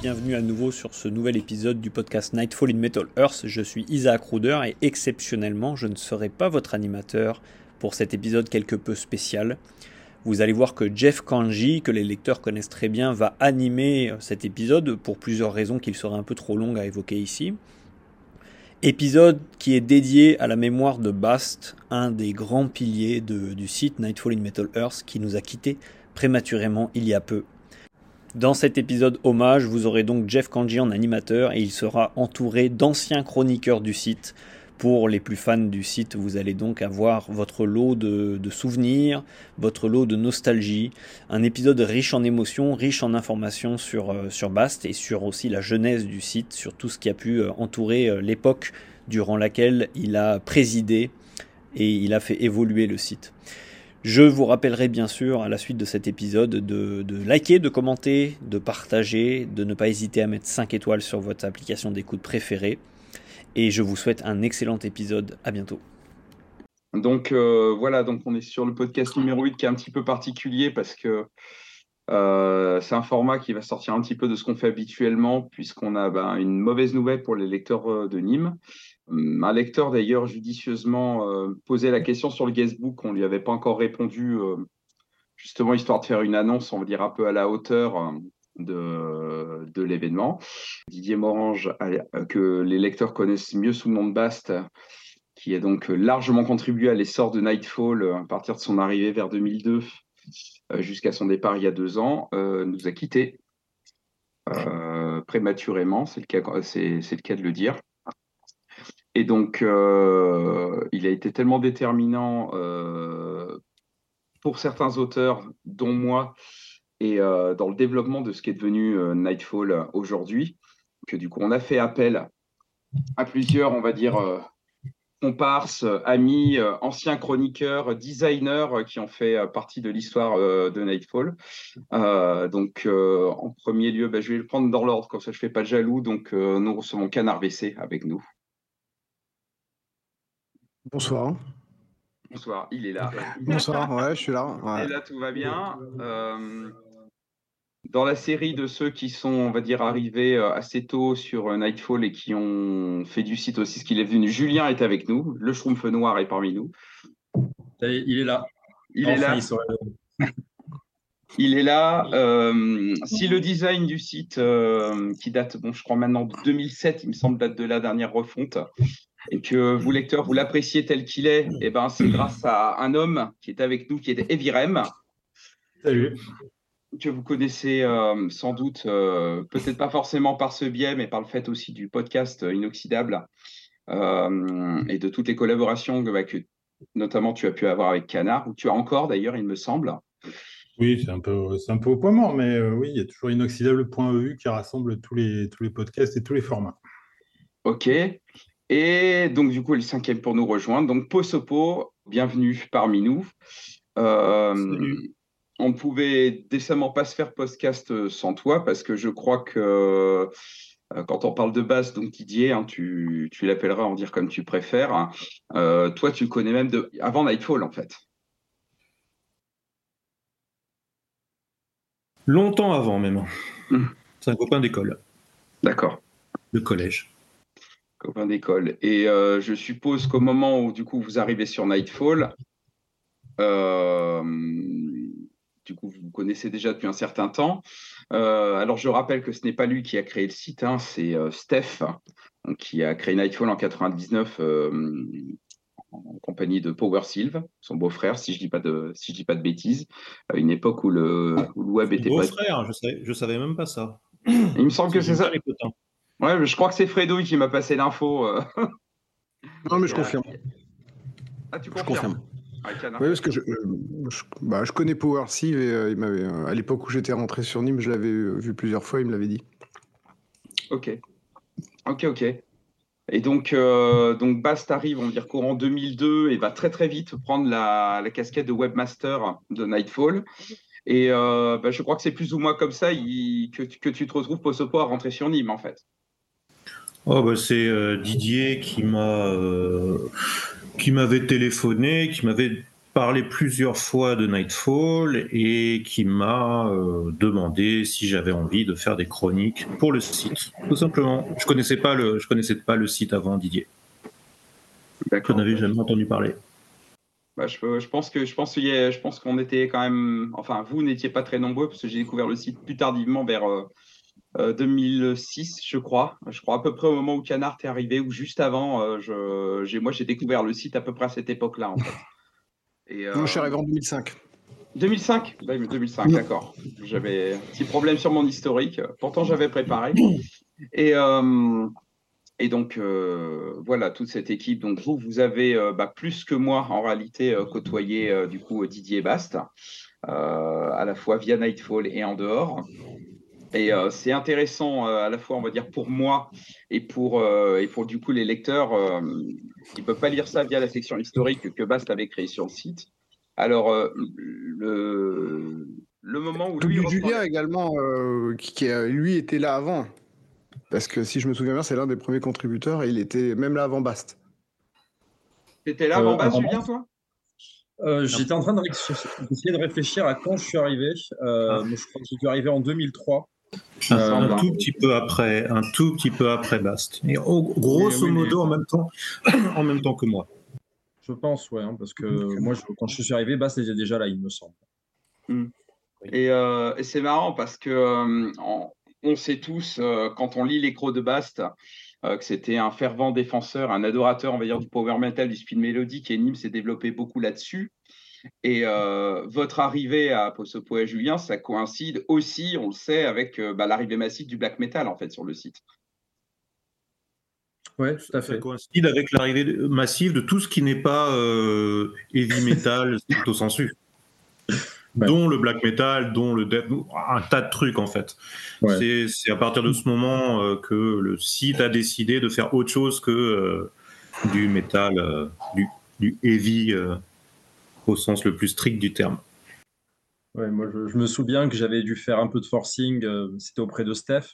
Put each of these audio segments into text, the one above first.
bienvenue à nouveau sur ce nouvel épisode du podcast Nightfall in Metal Earth. Je suis Isaac Ruder et exceptionnellement, je ne serai pas votre animateur pour cet épisode quelque peu spécial. Vous allez voir que Jeff Kanji, que les lecteurs connaissent très bien, va animer cet épisode pour plusieurs raisons qu'il serait un peu trop long à évoquer ici. Épisode qui est dédié à la mémoire de Bast, un des grands piliers du site Nightfall in Metal Earth qui nous a quittés prématurément il y a peu. Dans cet épisode hommage, vous aurez donc Jeff Kanji en animateur et il sera entouré d'anciens chroniqueurs du site. Pour les plus fans du site, vous allez donc avoir votre lot de, souvenirs, votre lot de nostalgie, un épisode riche en émotions, riche en informations sur, euh, sur Bast et sur aussi la genèse du site, sur tout ce qui a pu euh, entourer euh, l'époque durant laquelle il a présidé et il a fait évoluer le site. Je vous rappellerai bien sûr à la suite de cet épisode de, liker, de commenter, de partager, de ne pas hésiter à mettre 5 étoiles sur votre application d'écoute préférée. Et je vous souhaite un excellent épisode. À bientôt. Donc euh, voilà, donc on est sur le podcast numéro 8 qui est un petit peu particulier parce que euh, c'est un format qui va sortir un petit peu de ce qu'on fait habituellement puisqu'on a ben, une mauvaise nouvelle pour les lecteurs euh, de Nîmes. Hum, un lecteur d'ailleurs judicieusement euh, posait la question sur le guestbook, on lui avait pas encore répondu, euh, justement histoire de faire une annonce, on va dire un peu à la hauteur euh, de, l'événement. Didier Morange, que les lecteurs connaissent mieux sous le nom de Bast, qui a donc largement contribué à l'essor de Nightfall à partir de son arrivée vers 2002 jusqu'à son départ il y a deux ans, nous a quittés prématurément, c'est le cas de le dire. Et donc, euh, il a été tellement déterminant euh, pour certains auteurs, dont moi, et euh, dans le développement de ce qui est devenu Nightfall aujourd'hui, que du coup, on a fait appel à plusieurs, on va dire, comparses, amis, anciens chroniqueurs, designers qui ont fait partie de l'histoire de Nightfall. donc, en premier lieu, bah, je vais le prendre dans l'ordre, comme ça je ne fais pas de jaloux. Donc, nous recevons Canard WC avec nous. Bonsoir. Bonsoir, il est là. Bonsoir, ouais, je suis là. Et là, tout va bien. Euh, dans la série de ceux qui sont, on va dire, arrivés euh, assez tôt sur euh, Nightfall et qui ont fait du site aussi ce qu'il est venu, Julien est avec nous. Le Schtroumpf Noir est parmi nous. Il est là. Il est là. Il est là. si le design du site, qui date, bon, je crois maintenant de 2007, il me semble, date de la dernière refonte, et que vous, lecteurs, vous l'appréciez tel qu'il est, et eh ben, c'est grâce à un homme qui est avec nous, qui est Evirem. Salut. Que vous connaissez euh, sans doute, euh, peut-être pas forcément par ce biais, mais par le fait aussi du podcast Inoxydable euh, et de toutes les collaborations que, bah, que, notamment tu as pu avoir avec Canard, ou tu as encore d'ailleurs, il me semble. Oui, c'est un peu, c'est un peu au point mort, mais oui, il y a toujours inoxydable.eu qui rassemble tous les, tous les podcasts et tous les formats. Ok. Et donc, du coup, le cinquième pour nous rejoindre. Donc, Posopo, bienvenue parmi nous. Euh, on ne pouvait décemment pas se faire podcast sans toi parce que je crois que euh, quand on parle de base, donc Didier, hein, tu, l'appelleras en dire comme tu préfères. Euh, toi, tu connais même de, avant Nightfall, en fait. Longtemps avant, même. Hmm. C'est un copain d'école. D'accord. De collège copain d'école. Et euh, je suppose qu'au moment où du coup vous arrivez sur Nightfall, euh, du coup vous connaissez déjà depuis un certain temps. Euh, alors je rappelle que ce n'est pas lui qui a créé le site, hein, c'est Steph qui a créé Nightfall en 99 en compagnie de Power Sylve, son beau-frère, si je dis pas de si je dis pas de bêtises, à une époque où le, web était beau-frère, je savais je savais même pas ça. Il me semble que c'est ça. Ouais, je crois que c'est Fredo qui m'a passé l'info. Euh. Non, mais je confirme. Ah, tu confirmes oui, parce que je, bah, je, connais Power Sieve et euh, il m'avait, euh, à l'époque où j'étais rentré sur Nîmes, je l'avais vu plusieurs fois, il me l'avait dit. Ok. Ok, ok. Et donc, donc Bast arrive, on va dire courant 2002 et va très très vite prendre la, la casquette de webmaster de Nightfall. Et bah, je crois que c'est plus ou moins comme ça que, que, tu te retrouves Posopo à rentrer sur Nîmes en fait. Oh bah c'est euh, Didier qui m'a euh, qui m'avait téléphoné, qui m'avait parlé plusieurs fois de Nightfall et qui m'a euh, demandé si j'avais envie de faire des chroniques pour le site. Tout simplement. Je connaissais pas le, je connaissais pas le site avant Didier. Je n'avais jamais entendu parler. Bah, je, pense que je pense je pense qu'on était quand même, enfin vous n'étiez pas très nombreux parce que j'ai découvert le site plus tardivement vers 2006, euh, je crois. Je crois à peu près au moment où Canard est arrivé ou juste avant. je, moi j'ai découvert le site à peu près à cette époque-là en fait. Et, Moi, je suis arrivé en 2005. 2005 2005, d'accord. J'avais un petit problème sur mon historique. Pourtant, j'avais préparé. Et, euh, et donc, euh, voilà, toute cette équipe. Donc, vous, vous avez euh, bah, plus que moi, en réalité, côtoyé du coup Didier Bast, à la fois via Nightfall et en dehors. Et c'est intéressant à la fois, on va dire, pour moi et pour, et pour du coup les lecteurs qui ne peuvent pas lire ça via la section historique que Bast avait créée sur le site. Alors, le, le moment où lui. Julien également, qui, qui, lui était là avant. Parce que si je me souviens bien, c'est l'un des premiers contributeurs et il était même là avant Bast. T'étais là avant Bast, Julien, toi? J'étais en train d'essayer de réfléchir à quand je suis arrivé. Euh, Je crois que je suis arrivé en 2003. Un tout petit peu après, un tout petit peu après Bast. Et grosso modo en même temps, en même temps que moi. Je pense, ouais, hein, parce que moi, quand je suis arrivé, Bast était déjà là, il me semble. Hmm. Euh, et, c'est marrant parce que euh, on, sait tous, euh, quand on lit les crocs de Bast, que c'était un fervent défenseur, un adorateur, on va dire, du power metal, du speed mélodique, et Nîmes s'est développé beaucoup là-dessus. Et votre arrivée à Posopo et Julien, ça coïncide aussi, on le sait, avec bah, l'arrivée massive du black metal, en fait, sur le site. Oui, tout à fait. Ça coïncide avec l'arrivée massive de tout ce qui n'est pas euh, heavy metal, au sensu. Dont le black metal, dont le death, un tas de trucs en fait. C'est à partir de ce moment euh, que le site a décidé de faire autre chose que euh, du metal, du, du, heavy au sens le plus strict du terme. Ouais, moi je, me souviens que j'avais dû faire un peu de forcing, c'était auprès de Steph.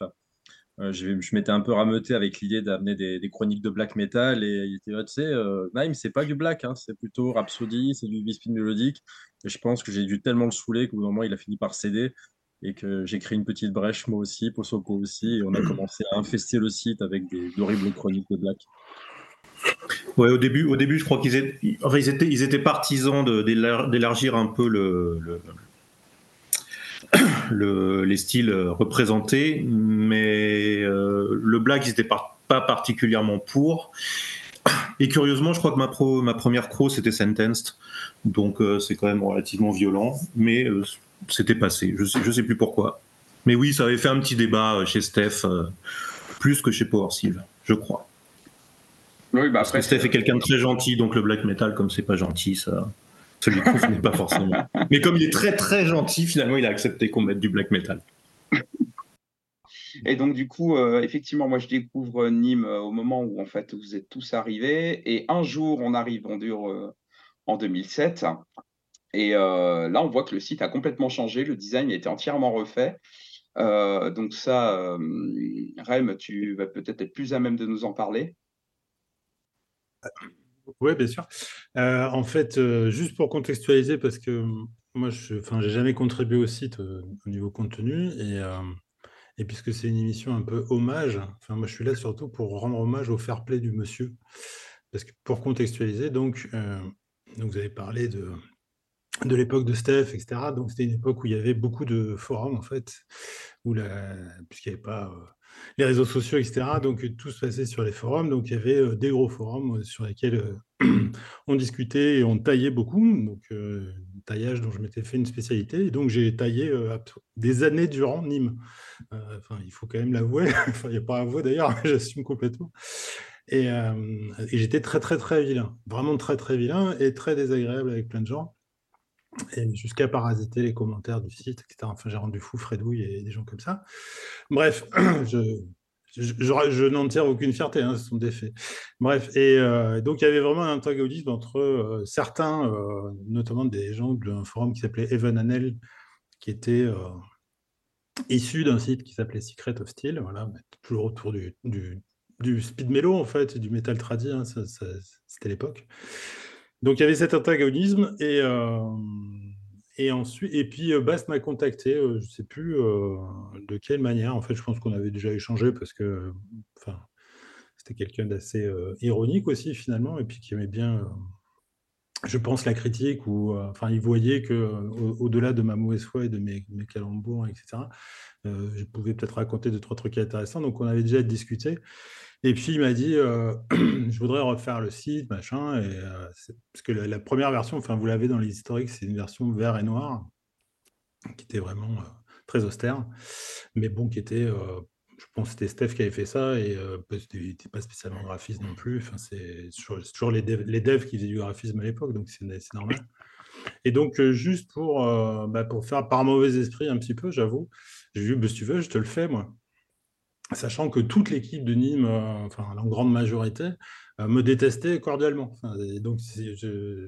Euh, je, m'étais un peu rameuté avec l'idée d'amener des, chroniques de black metal et il était là, tu sais, euh, Naïm, c'est pas du black, hein, c'est plutôt Rhapsody, c'est du v mélodique. Et je pense que j'ai dû tellement le saouler qu'au bout d'un moment, il a fini par céder et que j'ai créé une petite brèche, moi aussi, Posoko aussi, et on a commencé à infester le site avec d'horribles chroniques de black. Ouais, au début, au début je crois qu'ils étaient, ils étaient, partisans d'élargir un peu le le, les styles représentés, mais euh, le black, ils n'étaient pas, particulièrement pour. Et curieusement, je crois que ma, première croix c'était Sentenced, donc euh, c'est quand même relativement violent, mais euh, c'était passé. Je sais, sais plus pourquoi. Mais oui, ça avait fait un petit débat chez Steph, plus que chez Power je crois. Oui, bah après, Steph est quelqu'un de très gentil, donc le black metal, comme c'est pas gentil, ça, celui ce n'est pas forcément. Mais comme il est très très gentil, finalement, il a accepté qu'on mette du black metal. Et donc, du coup, euh, effectivement, moi, je découvre Nîmes euh, au moment où, en fait, vous êtes tous arrivés. Et un jour, on arrive en dur euh, en 2007. Et là, on voit que le site a complètement changé. Le design a été entièrement refait. donc, ça, Rem, tu vas peut-être être plus à même de nous en parler. Oui, bien sûr. Euh, en fait, euh, juste pour contextualiser, parce que moi, je n'ai jamais contribué au site euh, au niveau contenu, et, et puisque c'est une émission un peu hommage, moi, je suis là surtout pour rendre hommage au fair play du monsieur. Parce que pour contextualiser, donc, donc vous avez parlé de, de l'époque de Steph, etc. Donc, c'était une époque où il y avait beaucoup de forums, en fait, où puisqu'il n'y avait pas les réseaux sociaux, etc. Donc tout se passait sur les forums. Donc il y avait euh, des gros forums euh, sur lesquels euh, on discutait et on taillait beaucoup. Donc taillage dont je m'étais fait une spécialité. Et donc j'ai taillé des années durant Nîmes. Enfin, il faut quand même l'avouer. enfin, il n'y a pas à avouer d'ailleurs, j'assume complètement. Et, et j'étais très très très vilain, vraiment très très vilain et très désagréable avec plein de gens jusqu'à parasiter les commentaires du site, etc. Enfin, j'ai rendu fou Fredouille et des gens comme ça. Bref, je, n'en tire aucune fierté, hein, ce sont des faits. Bref, et euh, donc il y avait vraiment un antagonisme entre euh, certains, euh, notamment des gens d'un forum qui s'appelait Even Anel, qui était issu d'un site qui s'appelait Secret of Steel, voilà, toujours autour du, du, speed mellow en fait, du metal tradi, hein, c'était l'époque. Donc il y avait cet antagonisme et, et ensuite et puis Bast m'a contacté, je ne sais plus de quelle manière. En fait, je pense qu'on avait déjà échangé parce que c'était quelqu'un d'assez ironique aussi finalement et puis qui aimait bien je pense, la critique, ou euh, enfin, il voyait que euh, au-delà de ma mauvaise foi et de mes, mes calembours, etc., euh, je pouvais peut-être raconter deux, trois trucs intéressants. Donc, on avait déjà discuté. Et puis, il m'a dit, je voudrais refaire le site, machin. Et, parce que la, première version, enfin, vous l'avez dans les historiques, c'est une version vert et noir, qui était vraiment très austère, mais bon, qui était je pense que c'était Steph qui avait fait ça et euh, il n'était pas spécialement graphiste non plus. Enfin, c'est toujours, les, devs, qui faisaient du graphisme à l'époque, donc c'est normal. Et donc, euh, juste pour, euh, bah, pour faire par mauvais esprit un petit peu, j'avoue, j'ai dit, bah, si tu veux, je te le fais, moi. Sachant que toute l'équipe de Nîmes, enfin, la grande majorité, me détestait cordialement. donc,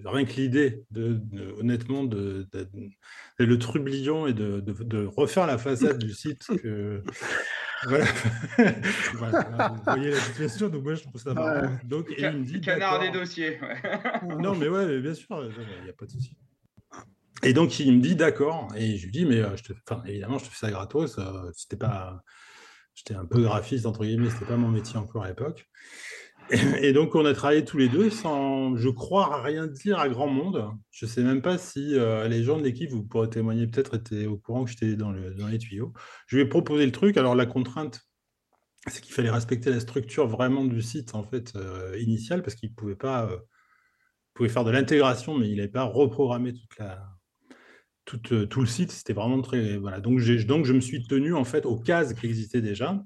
rien que l'idée, de, honnêtement, de, le trublion et de, de, refaire la façade du site que, voilà. vous voyez la situation, donc moi je trouve ça marrant. Donc, et il me dit, Canard des dossiers. non, mais ouais, bien sûr, il n'y a pas de souci. Et donc il me dit d'accord, et je lui dis, mais euh, je te... enfin, évidemment, je te fais ça gratos. Euh, c'était pas, j'étais un peu graphiste entre guillemets, c'était pas mon métier encore à l'époque. Et donc, on a travaillé tous les deux sans, je crois, rien dire à grand monde. Je ne sais même pas si euh, les gens de l'équipe, vous pourrez témoigner, peut-être étaient au courant que j'étais dans, le, dans les tuyaux. Je lui ai proposé le truc. Alors, la contrainte, c'est qu'il fallait respecter la structure vraiment du site, en fait, euh, initial, parce qu'il pouvait pas... Euh, pouvait faire de l'intégration, mais il n'avait pas reprogrammé toute la, tout, tout, le site, c'était vraiment très. Voilà. Donc, donc, je me suis tenu en fait aux cases qui existaient déjà.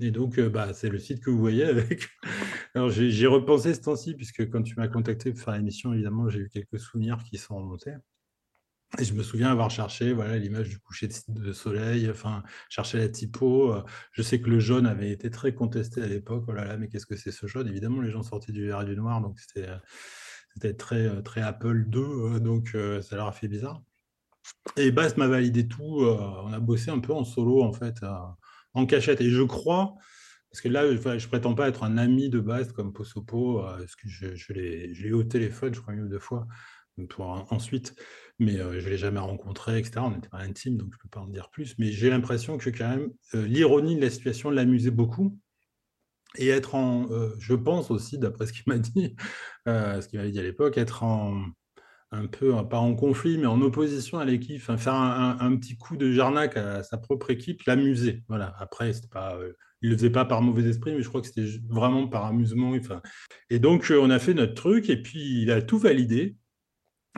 Et donc, bah, c'est le site que vous voyez avec. Alors, j'ai repensé ce temps-ci, puisque quand tu m'as contacté pour faire l'émission, évidemment, j'ai eu quelques souvenirs qui sont remontés. Et je me souviens avoir cherché voilà l'image du coucher de, soleil, enfin chercher la typo. Je sais que le jaune avait été très contesté à l'époque. Oh là là, mais qu'est-ce que c'est ce jaune? Évidemment, les gens sortaient du vert et du noir, donc c'était très très Apple 2, donc ça leur a fait bizarre. Et Bast m'a validé tout. on a bossé un peu en solo en fait, en cachette. Et je crois parce que là, je ne prétends pas être un ami de base comme Posopo, euh, parce que je, l'ai au téléphone, je crois, une ou deux fois, pour, ensuite, mais euh, je ne l'ai jamais rencontré, etc. On n'était pas intime, donc je ne peux pas en dire plus. Mais j'ai l'impression que quand même, euh, l'ironie de la situation l'amusait beaucoup. Et être en, je pense aussi, d'après ce qu'il m'a dit, ce qu'il m'avait dit à l'époque, être en, un peu, pas en conflit, mais en opposition à l'équipe, faire un, petit coup de jarnac à sa propre équipe, l'amuser. Voilà. Après, c'était pas il le faisait pas par mauvais esprit, mais je crois que c'était vraiment par amusement. Enfin, et donc, euh, on a fait notre truc, et puis il a tout validé.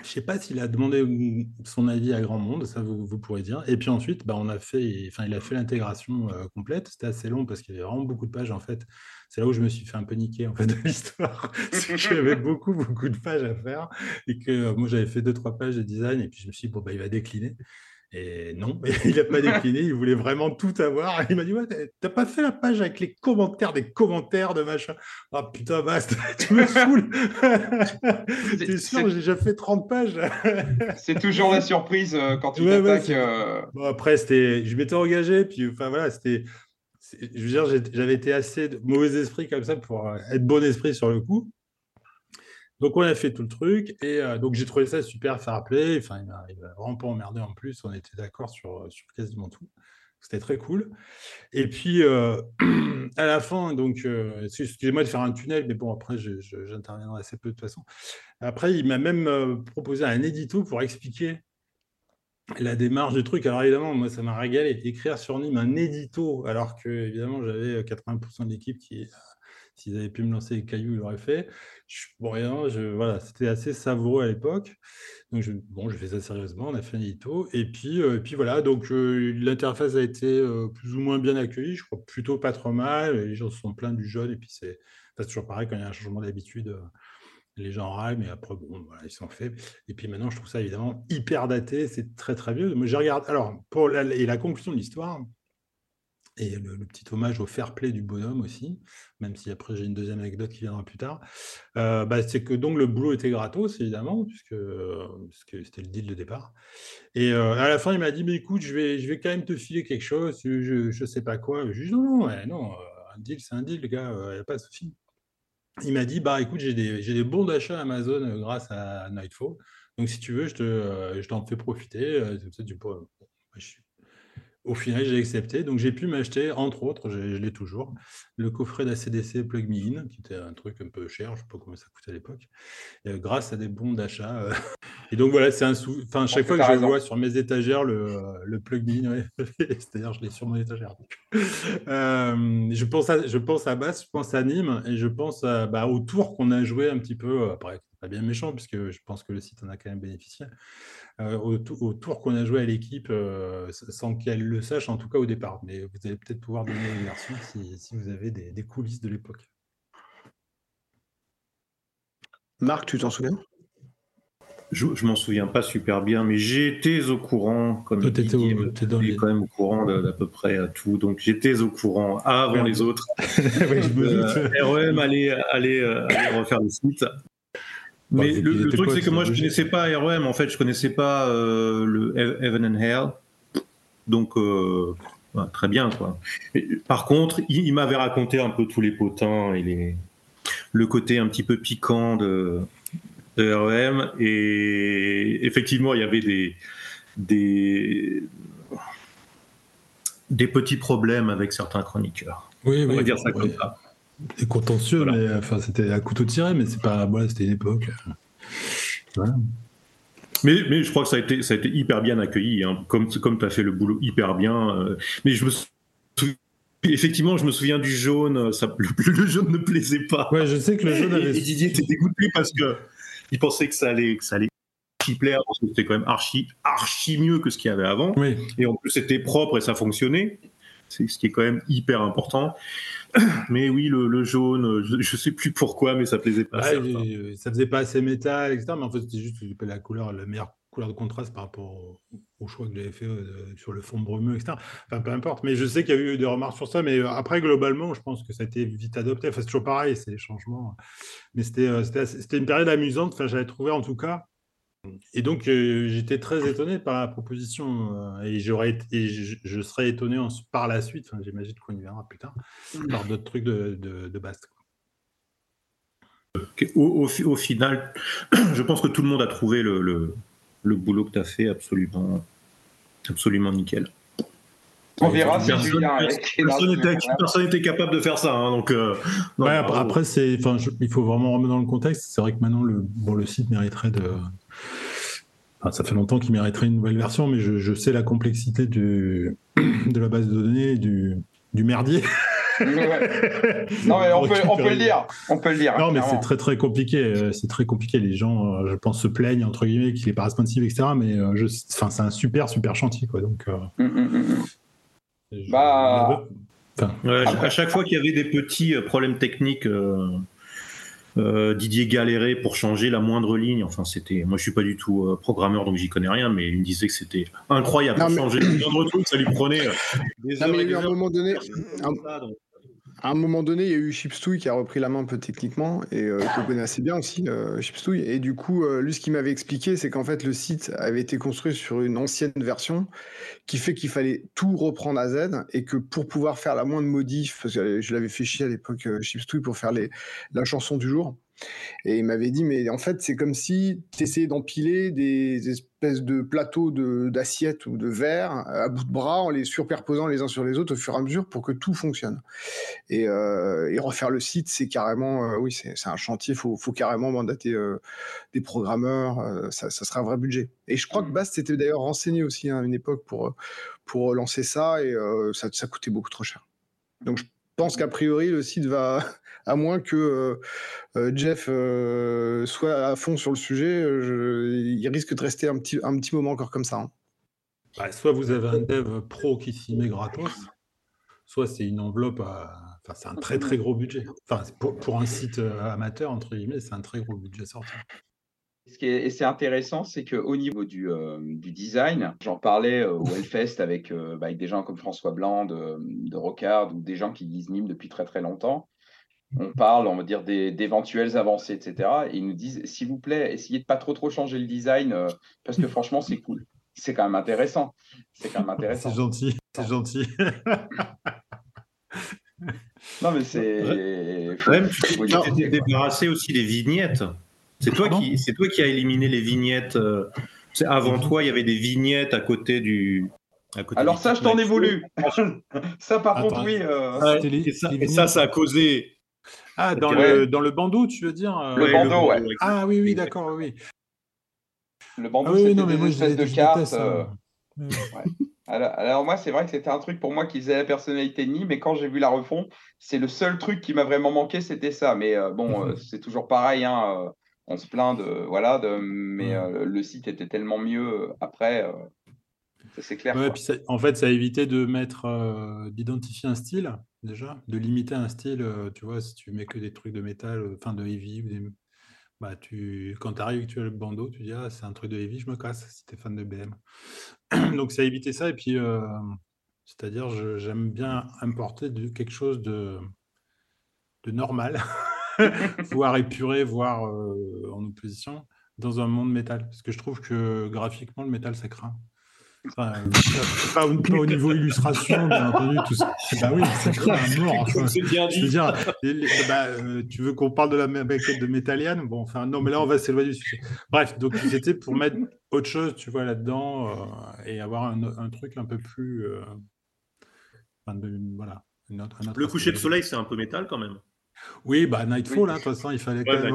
Je sais pas s'il a demandé son avis à grand monde, ça vous, pourrez dire. Et puis ensuite, bah, on a fait, il a fait l'intégration euh, complète. C'était assez long parce qu'il y avait vraiment beaucoup de pages en fait. C'est là où je me suis fait un peu niquer en fait de l'histoire. c'est qu'il y avait beaucoup, beaucoup de pages à faire et que euh, moi j'avais fait deux, trois pages de design et puis je me suis dit, bon, bah, il va décliner. Et non, il n'a pas décliné, il voulait vraiment tout avoir. Il m'a dit Ouais, t'as pas fait la page avec les commentaires des commentaires de machin? Ah oh, putain, basta, tu me saoules. T'es sûr, j'ai déjà fait 30 pages. c'est toujours la surprise euh, quand tu t'attaques. Euh. bon, après, je m'étais engagé, puis enfin voilà, c'était. Je veux dire, j'avais été assez mauvais esprit comme ça pour euh, être bon esprit sur le coup. Donc, on a fait tout le truc. Et euh, donc, j'ai trouvé ça super fair play. Enfin, il m'a vraiment pas emmerdé en plus. On était d'accord sur, euh, sur quasiment tout. C'était très cool. Et puis, à la fin, donc, excusez-moi de faire un tunnel, mais bon, après, j'interviendrai assez peu de toute façon. Après, il m'a même proposé un édito pour expliquer la démarche du truc. Alors, évidemment, moi, ça m'a régalé. Écrire sur Nîmes un édito, alors que, évidemment, j'avais 80% de l'équipe qui S'ils avaient pu me lancer les cailloux, ils l'auraient fait. bon, rien, je, voilà, c'était assez savoureux à l'époque. Donc, je, bon, je fais ça sérieusement, on a fait un édito. Et puis, euh, et puis voilà, donc euh, l'interface a été euh, plus ou moins bien accueillie, je crois plutôt pas trop mal. Les gens se sont plaints du jaune, et puis c'est toujours pareil quand il y a un changement d'habitude. Les gens râlent, mais après, bon, voilà, ils sont faits. Et puis maintenant, je trouve ça évidemment hyper daté, c'est très très vieux. Moi, je regarde. Alors, pour et la conclusion de l'histoire, et le, petit hommage au fair play du bonhomme aussi, même si après j'ai une deuxième anecdote qui viendra plus tard, euh, bah, c'est que donc le boulot était gratos évidemment, puisque, c'était le deal de départ. Et euh, à la fin, il m'a dit, mais écoute, je vais, je vais quand même te filer quelque chose, je ne sais pas quoi. Je lui dit, non, non, non, euh, un deal, c'est un deal, les gars, il n'y a pas de souci. Il m'a dit bah écoute, j'ai des, des, bons d'achat Amazon grâce à Nightfall. Donc si tu veux, je te, je t'en fais profiter. Tu peux, je au final, j'ai accepté. Donc, j'ai pu m'acheter, entre autres, je, l'ai toujours, le coffret d'ACDC Plug Me In, qui était un truc un peu cher, je ne sais pas combien ça coûtait à l'époque, euh, grâce à des bons d'achat. Euh. Et donc, voilà, c'est un sou... Enfin, chaque fois que je vois sur mes étagères le, le Plug Me In, c'est-à-dire, je l'ai sur mon étagère. Euh, je, pense à, je pense à Basse, je pense à Nîmes, et je pense à, bah, au tour qu'on a joué un petit peu, après, pas bien méchant, puisque je pense que le site en a quand même bénéficié. Euh, au, tour qu'on a joué à l'équipe euh, sans qu'elle le sache, en tout cas au départ. Mais vous allez peut-être pouvoir donner une version si, vous avez des, coulisses de l'époque. Marc, tu t'en souviens? Je, ne m'en souviens pas super bien, mais j'étais au courant, comme tu étais quand même au courant d'à peu près à tout, donc j'étais au courant avant les autres. je me REM allait, allait, refaire le site. Mais le, truc, c'est que moi, je ne connaissais pas REM. En fait, je connaissais pas euh, le Heaven and Hell. Donc, euh, très bien, quoi. par contre, il, m'avait raconté un peu tous les potins et les, le côté un petit peu piquant de, REM. Et effectivement, il y avait des, des, des petits problèmes avec certains chroniqueurs. Oui, On va dire ça comme ça. C'est contentieux, mais enfin, c'était à couteau tiré, mais c'est pas. Voilà, c'était une époque. Mais, mais, je crois que ça a été, ça a été hyper bien accueilli, hein. comme, comme tu as fait le boulot hyper bien. Euh. mais je me Effectivement, je me souviens du jaune, ça, le, jaune ne plaisait pas. Ouais, je sais que le jaune avait. Et, Didier était dégoûté parce que il pensait que ça allait, que ça allait plaire, parce que c'était quand même archi, archi mieux que ce qu'il y avait avant. Oui. Et en plus, c'était propre et ça fonctionnait. C'est ce qui est quand même hyper important. Mais oui, le, jaune, je, ne sais plus pourquoi, mais ça plaisait pas. Ouais, ça faisait pas assez métal, etc. Mais en fait, c'était juste la couleur, la meilleure couleur de contraste par rapport au, choix que j'avais fait euh, sur le fond brumeux, etc. Enfin, peu importe. Mais je sais qu'il y a eu des remarques sur ça. Mais euh, après, globalement, je pense que ça a été vite adopté. Enfin, c'est toujours pareil, c'est les changements. Mais c'était euh, une période amusante. Enfin, j'avais trouvé en tout cas et donc, euh, j'étais très étonné par la proposition. Euh, et, j'aurais, je, serais étonné par la suite, j'imagine qu'on y verra plus tard, mm. par d'autres trucs de, de, base. Au, au, final, je pense que tout le monde a trouvé le, le, boulot que tu as fait absolument, absolument nickel. On verra si personne n'était capable de faire ça. Hein, donc, euh, après, c'est, il faut vraiment remettre dans le contexte. C'est vrai que maintenant, le, bon, le site mériterait de, ça fait longtemps qu'il mériterait une nouvelle version, mais je, sais la complexité du, de la base de données du, du merdier. Non, mais on, peut, on peut, le dire. On peut le dire. Non, mais c'est très très compliqué. Euh, c'est très compliqué. Les gens, euh, je pense, se plaignent entre guillemets qu'il n'est pas responsive, etc. Mais euh, je, enfin, c'est un super super chantier, quoi. Donc. Bah. à chaque fois qu'il y avait des petits problèmes techniques euh, Didier galérait pour changer la moindre ligne. Enfin, c'était. Moi, je suis pas du tout euh, programmeur, donc j'y connais rien, mais il me disait que c'était incroyable. pour changer le moindre truc, ça lui prenait euh, des heures un moment donné, à un moment donné, il y a eu Chipstouille qui a repris la main un peu techniquement et euh, que connais assez bien aussi, euh. Et du coup, euh, lui, ce qu'il m'avait expliqué, c'est qu'en fait, le site avait été construit sur une ancienne version qui fait qu'il fallait tout reprendre à Z et que pour pouvoir faire la moindre modif, parce que je l'avais fait chier à l'époque, Chipstouille, pour faire la chanson du jour, et il m'avait dit, mais en fait, c'est comme si tu essayais d'empiler des espèces de plateaux d'assiettes ou de verre à bout de bras en les superposant les uns sur les autres au fur et à mesure pour que tout fonctionne. Et, euh, refaire le site, c'est carrément, euh, oui, c'est un chantier, il faut, faut, carrément mandater euh, des programmeurs, ça, ça sera un vrai budget. Et je crois que mmh. Bast s'était d'ailleurs renseigné aussi hein, à une époque pour, pour lancer ça et ça, ça coûtait beaucoup trop cher. Donc je pense qu'a priori, le site va, à moins que euh, euh, Jeff euh, soit à fond sur le sujet, il risque de rester un petit, un petit moment encore comme ça. Hein. Bah, soit vous avez un dev pro qui s'y met gratos, soit c'est une enveloppe Enfin, c'est un très très gros budget. Enfin, pour, pour un site amateur, entre guillemets, c'est un très gros budget sorti. Ce qui est, et c'est intéressant, c'est qu'au niveau du, du design, j'en parlais au Hellfest avec, bah, avec des gens comme François Blanc de, de Rocard ou des gens qui disent Nîmes depuis très très longtemps on parle, on va dire, d'éventuelles avancées, etc. Et ils nous disent, s'il vous plaît, essayez de pas trop trop changer le design, euh, parce que franchement, c'est cool. C'est quand même intéressant. C'est quand même intéressant. C'est gentil, c'est gentil. Non, mais c'est. Même, tu t'es débarrassé aussi des vignettes. C'est toi, qui, c'est toi qui as éliminé les vignettes. Euh, avant toi, il y avait des vignettes à côté du. Alors, ça, je t'en ai voulu. ça, par contre, oui. Euh, et, ça, ça, a causé. Ah, dans, le, dans le bandeau, tu veux dire euh, Le bandeau, ouais. Ah, oui, oui, d'accord, oui. Le bandeau, ah, oui, non, mais moi, espèces de cartes. Alors, moi, c'est vrai que c'était un truc pour moi qui faisait la personnalité de Nîmes, mais quand j'ai vu la refond, c'est le seul truc qui m'a vraiment manqué, c'était ça. Mais bon, c'est toujours pareil. Hein, on se plaint de voilà de, mais euh, le site était tellement mieux euh, après euh, c'est clair en fait ça a évité de mettre d'identifier un style déjà de limiter un style tu vois si tu mets que des trucs de métal enfin de heavy bah, tu quand tu arrives tu as le bandeau tu dis ah c'est un truc de heavy je me casse si tu es fan de BM donc ça a évité ça et puis c'est-à-dire j'aime bien importer quelque chose de de normal voire épuré, voire euh, en opposition, dans un monde métal. Parce que je trouve que graphiquement, le métal, ça craint. Enfin, pas, au, niveau illustration, bien entendu, tout ça. Bah oui, ça craint à mort. je veux dire, bah, euh, tu veux qu'on parle de la maquette de Metallian Bon, enfin, non, mais là, on va s'éloigner du sujet. Bref, donc c'était pour mettre autre chose, tu vois, là-dedans euh, et avoir un, un, truc un peu plus. Enfin, de, voilà. le coucher de soleil, c'est un peu métal quand même. Oui, bah Nightfall, hein, de toute façon, il fallait quand même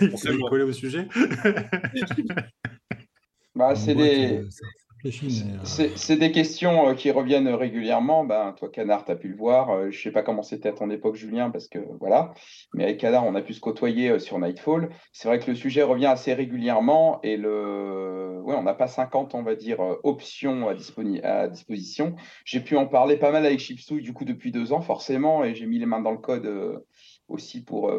il fallait coller au sujet. bah, c'est des... Euh, c'est des questions euh, qui reviennent régulièrement. Ben, toi, Canard, tu as pu le voir. Euh, je ne sais pas comment c'était à ton époque, Julien, parce que voilà. Mais avec Canard, on a pu se côtoyer sur Nightfall. C'est vrai que le sujet revient assez régulièrement et le... on n'a pas 50, on va dire, options à, disposition. J'ai pu en parler pas mal avec Chipsou, du coup, depuis deux ans, forcément, et j'ai mis les mains dans le code aussi pour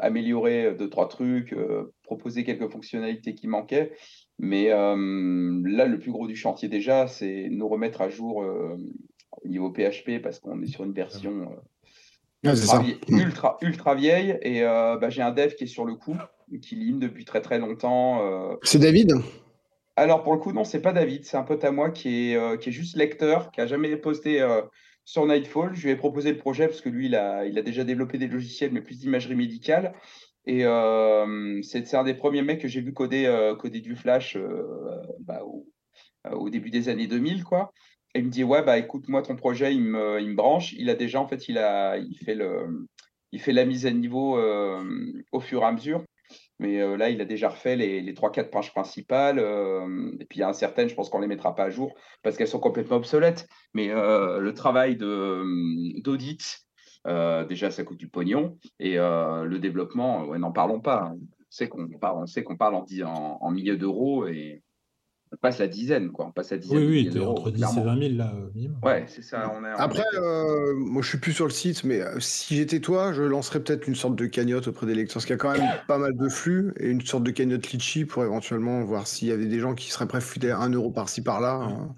améliorer deux, trois trucs, proposer quelques fonctionnalités qui manquaient. Mais euh, là, le plus gros du chantier déjà, c'est nous remettre à jour au niveau PHP parce qu'on est sur une version ah, ultra, ultra, vieille. Et bah, j'ai un dev qui est sur le coup, qui lime depuis très très longtemps. C'est David? Alors pour le coup, non, c'est pas David, c'est un pote à moi qui est, qui est juste lecteur, qui a jamais posté sur Nightfall. Je lui ai proposé le projet parce que lui, il a, il a déjà développé des logiciels, mais plus d'imagerie médicale. Et euh, c'est un des premiers mecs que j'ai vu coder, euh, du Flash euh, bah, au, début des années 2000. Quoi. Et il me dit Ouais, bah, écoute, moi, ton projet, il me, branche. Il a déjà, en fait, il, a, fait, la mise à niveau au fur et à mesure. Mais là, il a déjà refait les, les 3-4 pages principales. Et puis, il y a certaines, je pense qu'on ne les mettra pas à jour parce qu'elles sont complètement obsolètes. Mais le travail d'audit, déjà, ça coûte du pognon. Et le développement, ouais, n'en parlons pas. Hein. On sait qu'on parle, on parle en, en, en milliers d'euros. Et, on passe la dizaine, quoi. On passe la dizaine. Oui, oui, entre 10 et 20 000, là, minimum. Ouais, c'est ça. Après, euh, moi, je suis plus sur le site, mais euh, si j'étais toi, je lancerais peut-être une sorte de cagnotte auprès des lecteurs, parce qu'il y a quand même pas mal de flux, et une sorte de cagnotte litchi pour éventuellement voir s'il y avait des gens qui seraient prêts à foutre un euro par-ci, par-là. Hein.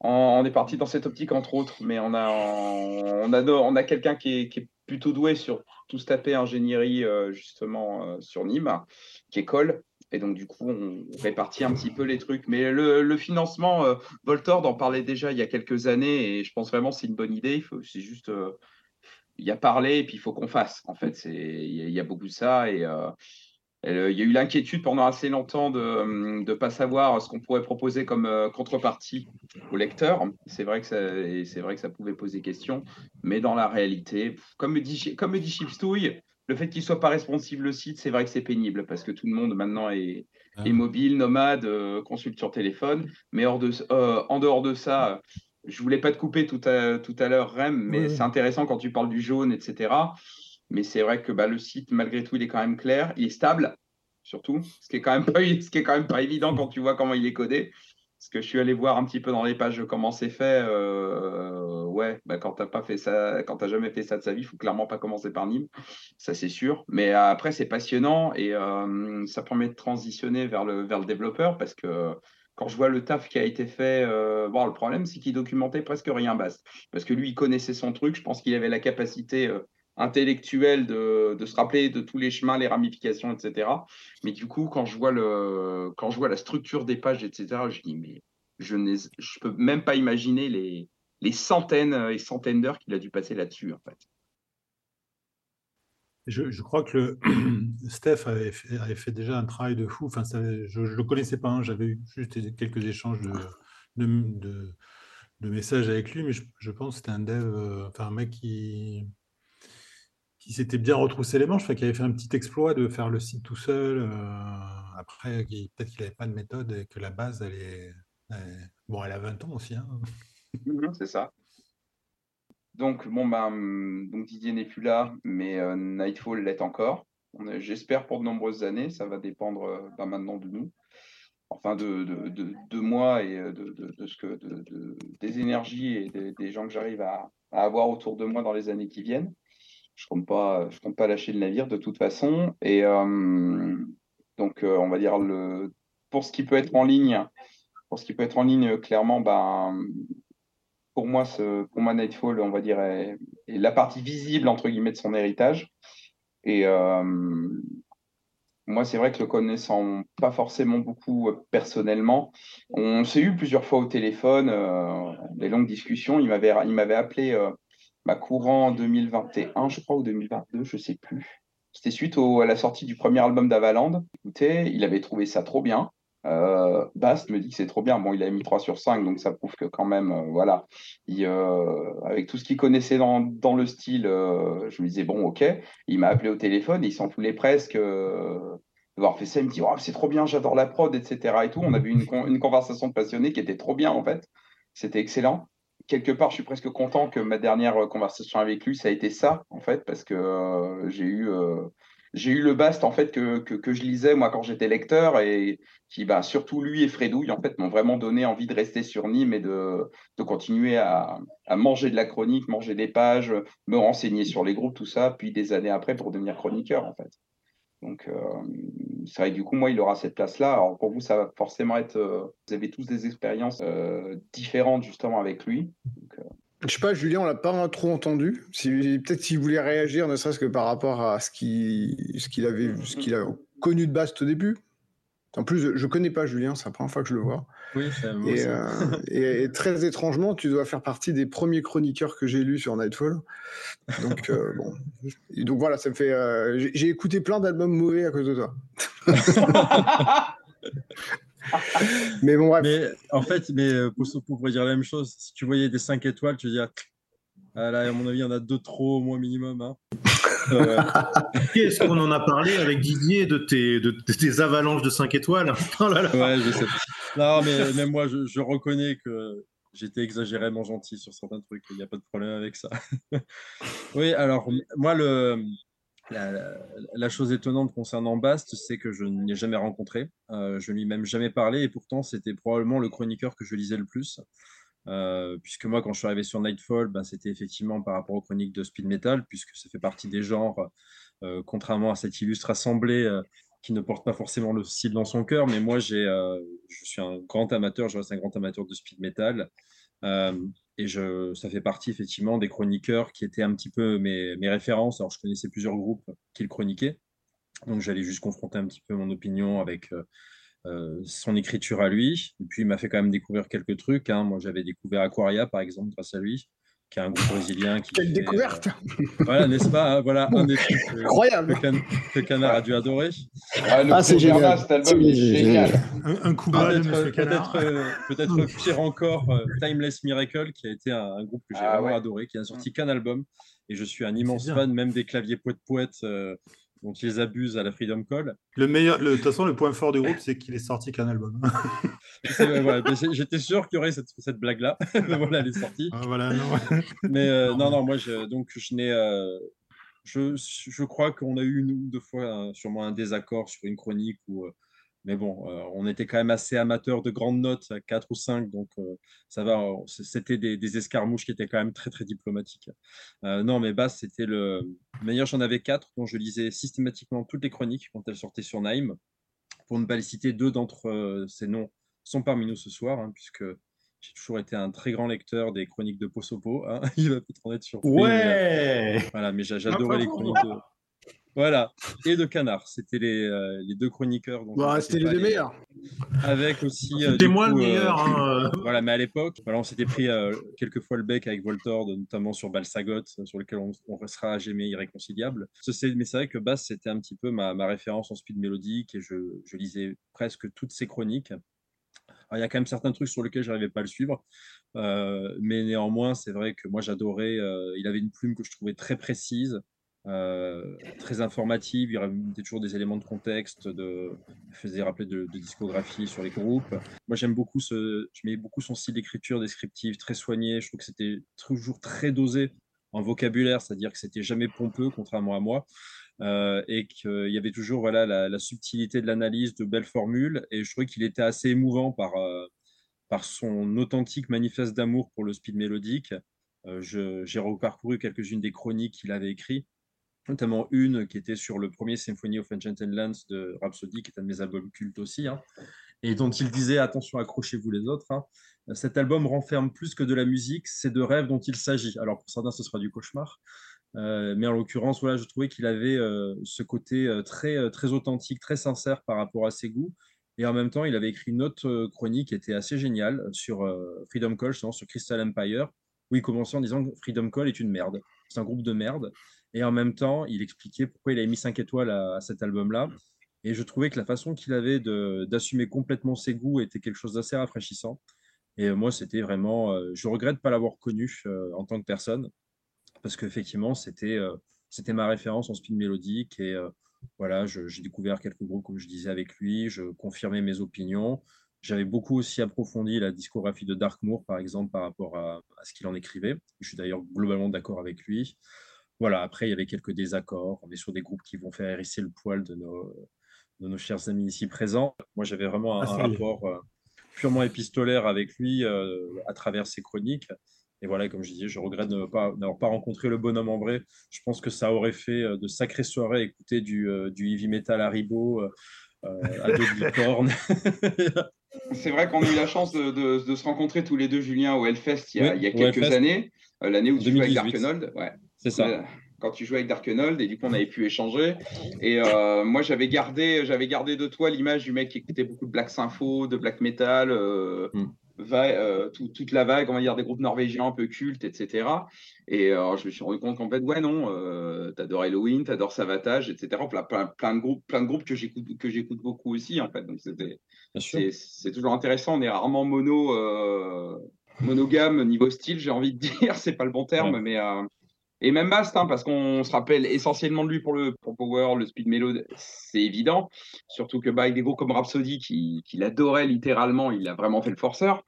On est parti dans cette optique, entre autres, mais on a, on a, on a quelqu'un qui est, plutôt doué sur tout ce tapé ingénierie, euh, justement, sur Nîmes, qui est Cole, et donc, du coup, on répartit un petit peu les trucs. Mais le, financement, euh, Voltord en parlait déjà il y a quelques années et je pense vraiment c'est une bonne idée. C'est juste, euh, il y a parlé et puis il faut qu'on fasse. En fait, il y, a beaucoup de ça. Et, euh, il y a eu l'inquiétude pendant assez longtemps de ne pas savoir ce qu'on pourrait proposer comme contrepartie au lecteur. C'est vrai, que ça, vrai que ça pouvait poser question. Mais dans la réalité, comme me dit, comme me dit Chipstouille, le fait qu'il soit pas responsive le site, c'est vrai que c'est pénible parce que tout le monde maintenant est, ah mobile, nomade, euh, consulte sur téléphone. Mais hors de, euh, en dehors de ça, je voulais pas te couper tout à, tout à l'heure, Rem, mais c'est intéressant quand tu parles du jaune, etc. Mais c'est vrai que bah, le site, malgré tout, il est quand même clair, il est stable, surtout, ce qui est quand même pas, ce qui est quand même pas évident quand tu vois comment il est codé. Parce que je suis allé voir un petit peu dans les pages comment c'est fait. Euh, ouais, bah quand t'as pas fait ça, quand t'as jamais fait ça de sa vie, il faut clairement pas commencer par Nîmes, ça c'est sûr. Mais après c'est passionnant et euh, ça permet de transitionner vers le vers le développeur parce que quand je vois le taf qui a été fait, euh, le problème c'est qu'il documentait presque rien basse parce que lui il connaissait son truc. Je pense qu'il avait la capacité intellectuel de, se rappeler de tous les chemins, les ramifications, etc. Mais du coup, quand je vois, le, quand je vois la structure des pages, etc., je dis, mais je ne peux même pas imaginer les, les centaines et centaines d'heures qu'il a dû passer là-dessus, en fait. Je, crois que Steph avait fait, déjà un travail de fou. Enfin, je ne le connaissais pas, hein. j'avais juste quelques échanges de, de, de, messages avec lui, mais je, pense que c'était un dev, euh, enfin un mec qui, qui s'était bien retroussé les manches, qui avait fait un petit exploit de faire le site tout seul. Euh, après, peut-être qu'il n'avait pas de méthode et que la base, elle est. bon, elle a 20 ans aussi. Hein. C'est ça. Donc, bon, ben, donc Didier n'est plus là, mais euh, Nightfall l'est encore. J'espère pour de nombreuses années. Ça va dépendre euh, ben, maintenant de nous. Enfin, de, de, moi et de, ce que, des énergies et des, gens que j'arrive à, avoir autour de moi dans les années qui viennent. Je compte, pas, je compte pas lâcher le navire de toute façon. Et donc, on va dire, le, pour ce qui peut être en ligne, pour ce qui peut être en ligne, clairement, ben, pour moi, ce, pour moi, Nightfall, on va dire, est, la partie visible, entre guillemets, de son héritage. Et euh, moi, c'est vrai que le connaissant pas forcément beaucoup euh, personnellement, on s'est eu plusieurs fois au téléphone, euh, des longues discussions. Il m'avait, il m'avait appelé ma courant 2021, je crois, ou 2022, je sais plus. C'était suite à la sortie du premier album d'Avaland. Écoutez, il avait trouvé ça trop bien. Euh, Bast me dit que c'est trop bien. Bon, il a mis 3 sur 5, donc ça prouve que quand même, euh, voilà, euh, avec tout ce qu'il connaissait dans, le style, je me disais, bon, ok. Il m'a appelé au téléphone, il s'en voulait presque d'avoir fait ça. Il me dit, oh, c'est trop bien, j'adore la prod, etc. Et tout. On avait eu une, une conversation passionnée qui était trop bien, en fait. C'était excellent. Quelque part, je suis presque content que ma dernière conversation avec lui, ça a été ça, en fait, parce que j'ai eu j'ai eu le Bast en fait que, je lisais moi quand j'étais lecteur et qui bah, surtout lui et Fredouille en fait m'ont vraiment donné envie de rester sur Nîmes et de, de continuer à, à, manger de la chronique, manger des pages, me renseigner sur les groupes, tout ça, puis des années après pour devenir chroniqueur en fait. Donc euh, c'est vrai que du coup moi il aura cette place là. Alors pour vous ça va forcément être, euh, vous avez tous des expériences euh, différentes justement avec lui. Donc, je sais pas, Julien, on l'a pas trop entendu. Peut-être s'il voulait réagir, ne serait-ce que par rapport à ce qu'il avait, ce qu'il a connu de Bast au début. En plus, je connais pas Julien, c'est la première fois que je le vois. Oui, c'est et, euh, et, et, très étrangement, tu dois faire partie des premiers chroniqueurs que j'ai lus sur Nightfall. Donc, euh, bon. donc voilà, ça me fait. Euh, j'ai écouté plein d'albums mauvais à cause de toi. mais bon, bref. Mais en fait, mais pour, pour dire la même chose, si tu voyais des 5 étoiles, tu dis, ah là, à mon avis, il y en a deux trop au moins minimum. Hein. Est-ce qu'on en a parlé avec Didier de tes, de, tes avalanches de 5 étoiles oh Ouais, je sais. Non, mais même moi, je, je reconnais que j'étais exagérément gentil sur certains trucs. Il n'y a pas de problème avec ça. oui, alors, moi, le, la, chose étonnante concernant Bast, c'est que je ne l'ai jamais rencontré. Euh, je ne lui ai même jamais parlé et pourtant c'était probablement le chroniqueur que je lisais le plus. Euh, puisque moi, quand je suis arrivé sur Nightfall, ben, c'était effectivement par rapport aux chroniques de speed metal, puisque ça fait partie des genres, euh, contrairement à cette illustre assemblée qui ne porte pas forcément le style dans son cœur. Mais moi, je suis un grand amateur, je reste un grand amateur de speed metal. Et ça fait partie effectivement des chroniqueurs qui étaient un petit peu mes références. Alors, je connaissais plusieurs groupes qui le chroniquaient. Donc, j'allais juste confronter un petit peu mon opinion avec euh, euh, son écriture à lui. Et puis, il m'a fait quand même découvrir quelques trucs. Hein. Moi, j'avais découvert Aquaria, par exemple, grâce à lui qui est un groupe brésilien. Qui Quelle découverte euh, Voilà, n'est-ce pas hein, Voilà un des trucs euh, Incroyable que, Canard a dû adorer. Ah, ah c'est génial. génial. Un, coup bas de Monsieur Canard. Peut-être euh, pire encore, Timeless Miracle, qui a été un, groupe que j'ai ah vraiment adoré, qui a sorti qu'un album. Et je suis un immense fan, même des claviers poète-poète dont ils abusent à la Freedom Call. Le meilleur, de toute façon, le point fort du groupe, c'est qu'il est sorti qu'un album. J'étais sûr qu'il y aurait cette, cette blague-là. voilà, elle est sortie. Ah, voilà, non. Mais euh, non, non, moi, je, donc, je n'ai. Euh, je, je, crois qu'on a eu une ou deux fois euh, sûrement un désaccord sur une chronique où mais bon, euh, on était quand même assez amateurs de grandes notes, 4 ou 5, donc euh, ça va. C'était des, escarmouches qui étaient quand même très, très diplomatiques. Euh, non, mais Bass, c'était le meilleur. J'en avais 4, dont je lisais systématiquement toutes les chroniques quand elles sortaient sur Naïm. Pour ne pas les citer, deux d'entre ces noms sont parmi nous ce soir, hein, puisque j'ai toujours été un très grand lecteur des chroniques de Posopo. Hein. Il va peut-être en être sur. Ouais Voilà, mais j'adorais les chroniques de Voilà, et de Canard. C'était les, euh, les, deux chroniqueurs. Bah, c'était les deux meilleurs. Avec aussi. Euh, c'était moi le meilleur. Hein, voilà, mais à l'époque, voilà, on s'était pris quelques fois le bec avec Voltor, notamment sur Balsagot, sur lequel on, restera jamais irréconciliable. Mais c'est vrai que Bass, c'était un petit peu ma, ma, référence en speed mélodique et je, je lisais presque toutes ses chroniques il y a quand même certains trucs sur lesquels je n'arrivais pas à le suivre. Euh, mais néanmoins, c'est vrai que moi, j'adorais. Euh, il avait une plume que je trouvais très précise, euh, très informative. Il mettait toujours des éléments de contexte, de, il faisait rappeler de, discographie sur les groupes. Moi, j'aime beaucoup je mets beaucoup son style d'écriture descriptive, très soigné. Je trouve que c'était toujours très dosé en vocabulaire, c'est-à-dire que c'était jamais pompeux, contrairement à moi. Euh, et qu'il y avait toujours voilà, la, subtilité de l'analyse, de belles formules. Et je trouvais qu'il était assez émouvant par, euh, son authentique manifeste d'amour pour le speed mélodique. J'ai reparcouru quelques-unes des chroniques qu'il avait écrites, notamment une qui était sur le premier Symphony of Ancient Lands de Rhapsody, qui est un de mes albums cultes aussi, hein, et dont il disait attention, accrochez-vous les autres. Hein. Cet album renferme plus que de la musique, c'est de rêves dont il s'agit. Alors pour certains, ce sera du cauchemar, euh, mais en l'occurrence, voilà, je trouvais qu'il avait euh, ce côté euh, très, très authentique, très sincère par rapport à ses goûts. Et en même temps, il avait écrit une autre chronique qui était assez géniale sur Freedom Call, sur Crystal Empire, où il commençait en disant que Freedom Call est une merde. C'est un groupe de merde. Et en même temps, il expliquait pourquoi il avait mis 5 étoiles à, cet album-là. Et je trouvais que la façon qu'il avait d'assumer complètement ses goûts était quelque chose d'assez rafraîchissant. Et moi, c'était vraiment. je regrette de pas l'avoir connu en tant que personne parce qu'effectivement, c'était euh, ma référence en spin mélodique et euh, voilà, j'ai découvert quelques groupes, comme je disais, avec lui, je confirmais mes opinions. J'avais beaucoup aussi approfondi la discographie de Darkmoor, par exemple, par rapport à, ce qu'il en écrivait. Je suis d'ailleurs globalement d'accord avec lui. Voilà, après, il y avait quelques désaccords. On est sur des groupes qui vont faire hérisser le poil de nos, de nos chers amis ici présents. Moi, j'avais vraiment un, ah, rapport euh, purement épistolaire avec lui à travers ses chroniques. Et voilà, comme je disais, je regrette de n'avoir pas, rencontré le bonhomme en vrai. Je pense que ça aurait fait euh, de sacrées soirées écouter du, euh, du heavy metal Haribo euh, à deux licornes. C'est vrai qu'on a eu la chance de, de, se rencontrer tous les deux, Julien, au Hellfest il y a, il y a quelques années, l'année où tu jouais avec. Ouais. C'est ça. Quand tu jouais avec Darkenold, et du coup, on avait pu échanger. Et moi, j'avais gardé, j'avais gardé de toi l'image du mec qui écoutait beaucoup de black sympho, de black metal. Hmm. Euh, toute la vague, on va dire, des groupes norvégiens un peu cultes, etc. Et alors, je me suis rendu compte qu'en fait, ouais, non, euh, t'adores Halloween, t'adores Savatage, etc. Plein, plein, de groupes, plein de groupes que j'écoute, que j'écoute beaucoup aussi, en fait. Donc, c'est toujours intéressant. On est rarement mono, euh, monogame niveau style, j'ai envie de dire. c'est pas le bon terme, mais. Euh, et même Bast, hein, parce qu'on se rappelle essentiellement de lui pour le pour Power, le Speed Melody, c'est évident. Surtout que bah, avec des groupes comme Rhapsody, qu'il qui adorait littéralement, il a vraiment fait le forceur.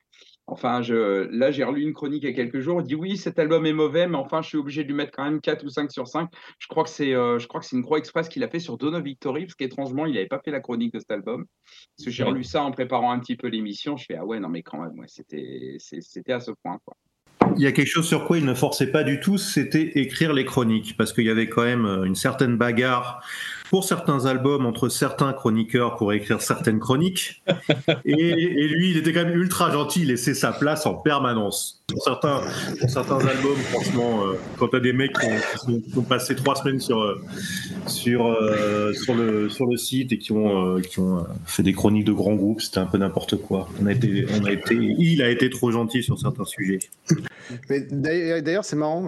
Enfin, je, là, j'ai relu une chronique il y a quelques jours. Il dit oui, cet album est mauvais, mais enfin, je suis obligé de lui mettre quand même 4 ou 5 sur 5. Je crois que c'est, euh, je crois que c'est une croix express qu'il a fait sur Dono Victory, parce qu'étrangement, il n'avait pas fait la chronique de cet album. Parce que j'ai relu ça en préparant un petit peu l'émission. Je fais ah ouais, non, mais quand même, ouais, c'était, c'était à ce point. Quoi. Il y a quelque chose sur quoi il ne forçait pas du tout, c'était écrire les chroniques, parce qu'il y avait quand même une certaine bagarre pour certains albums entre certains chroniqueurs pour écrire certaines chroniques. Et, lui, il était quand même ultra gentil, il laissait sa place en permanence. Pour certains, certains albums, franchement, euh, quand tu as des mecs qui ont, passé trois semaines sur, euh, sur, euh, sur, le, sur le site et qui ont, qui ont fait des chroniques de grands groupes, c'était un peu n'importe quoi. On a été, on a été, il a été trop gentil sur certains sujets. D'ailleurs, c'est marrant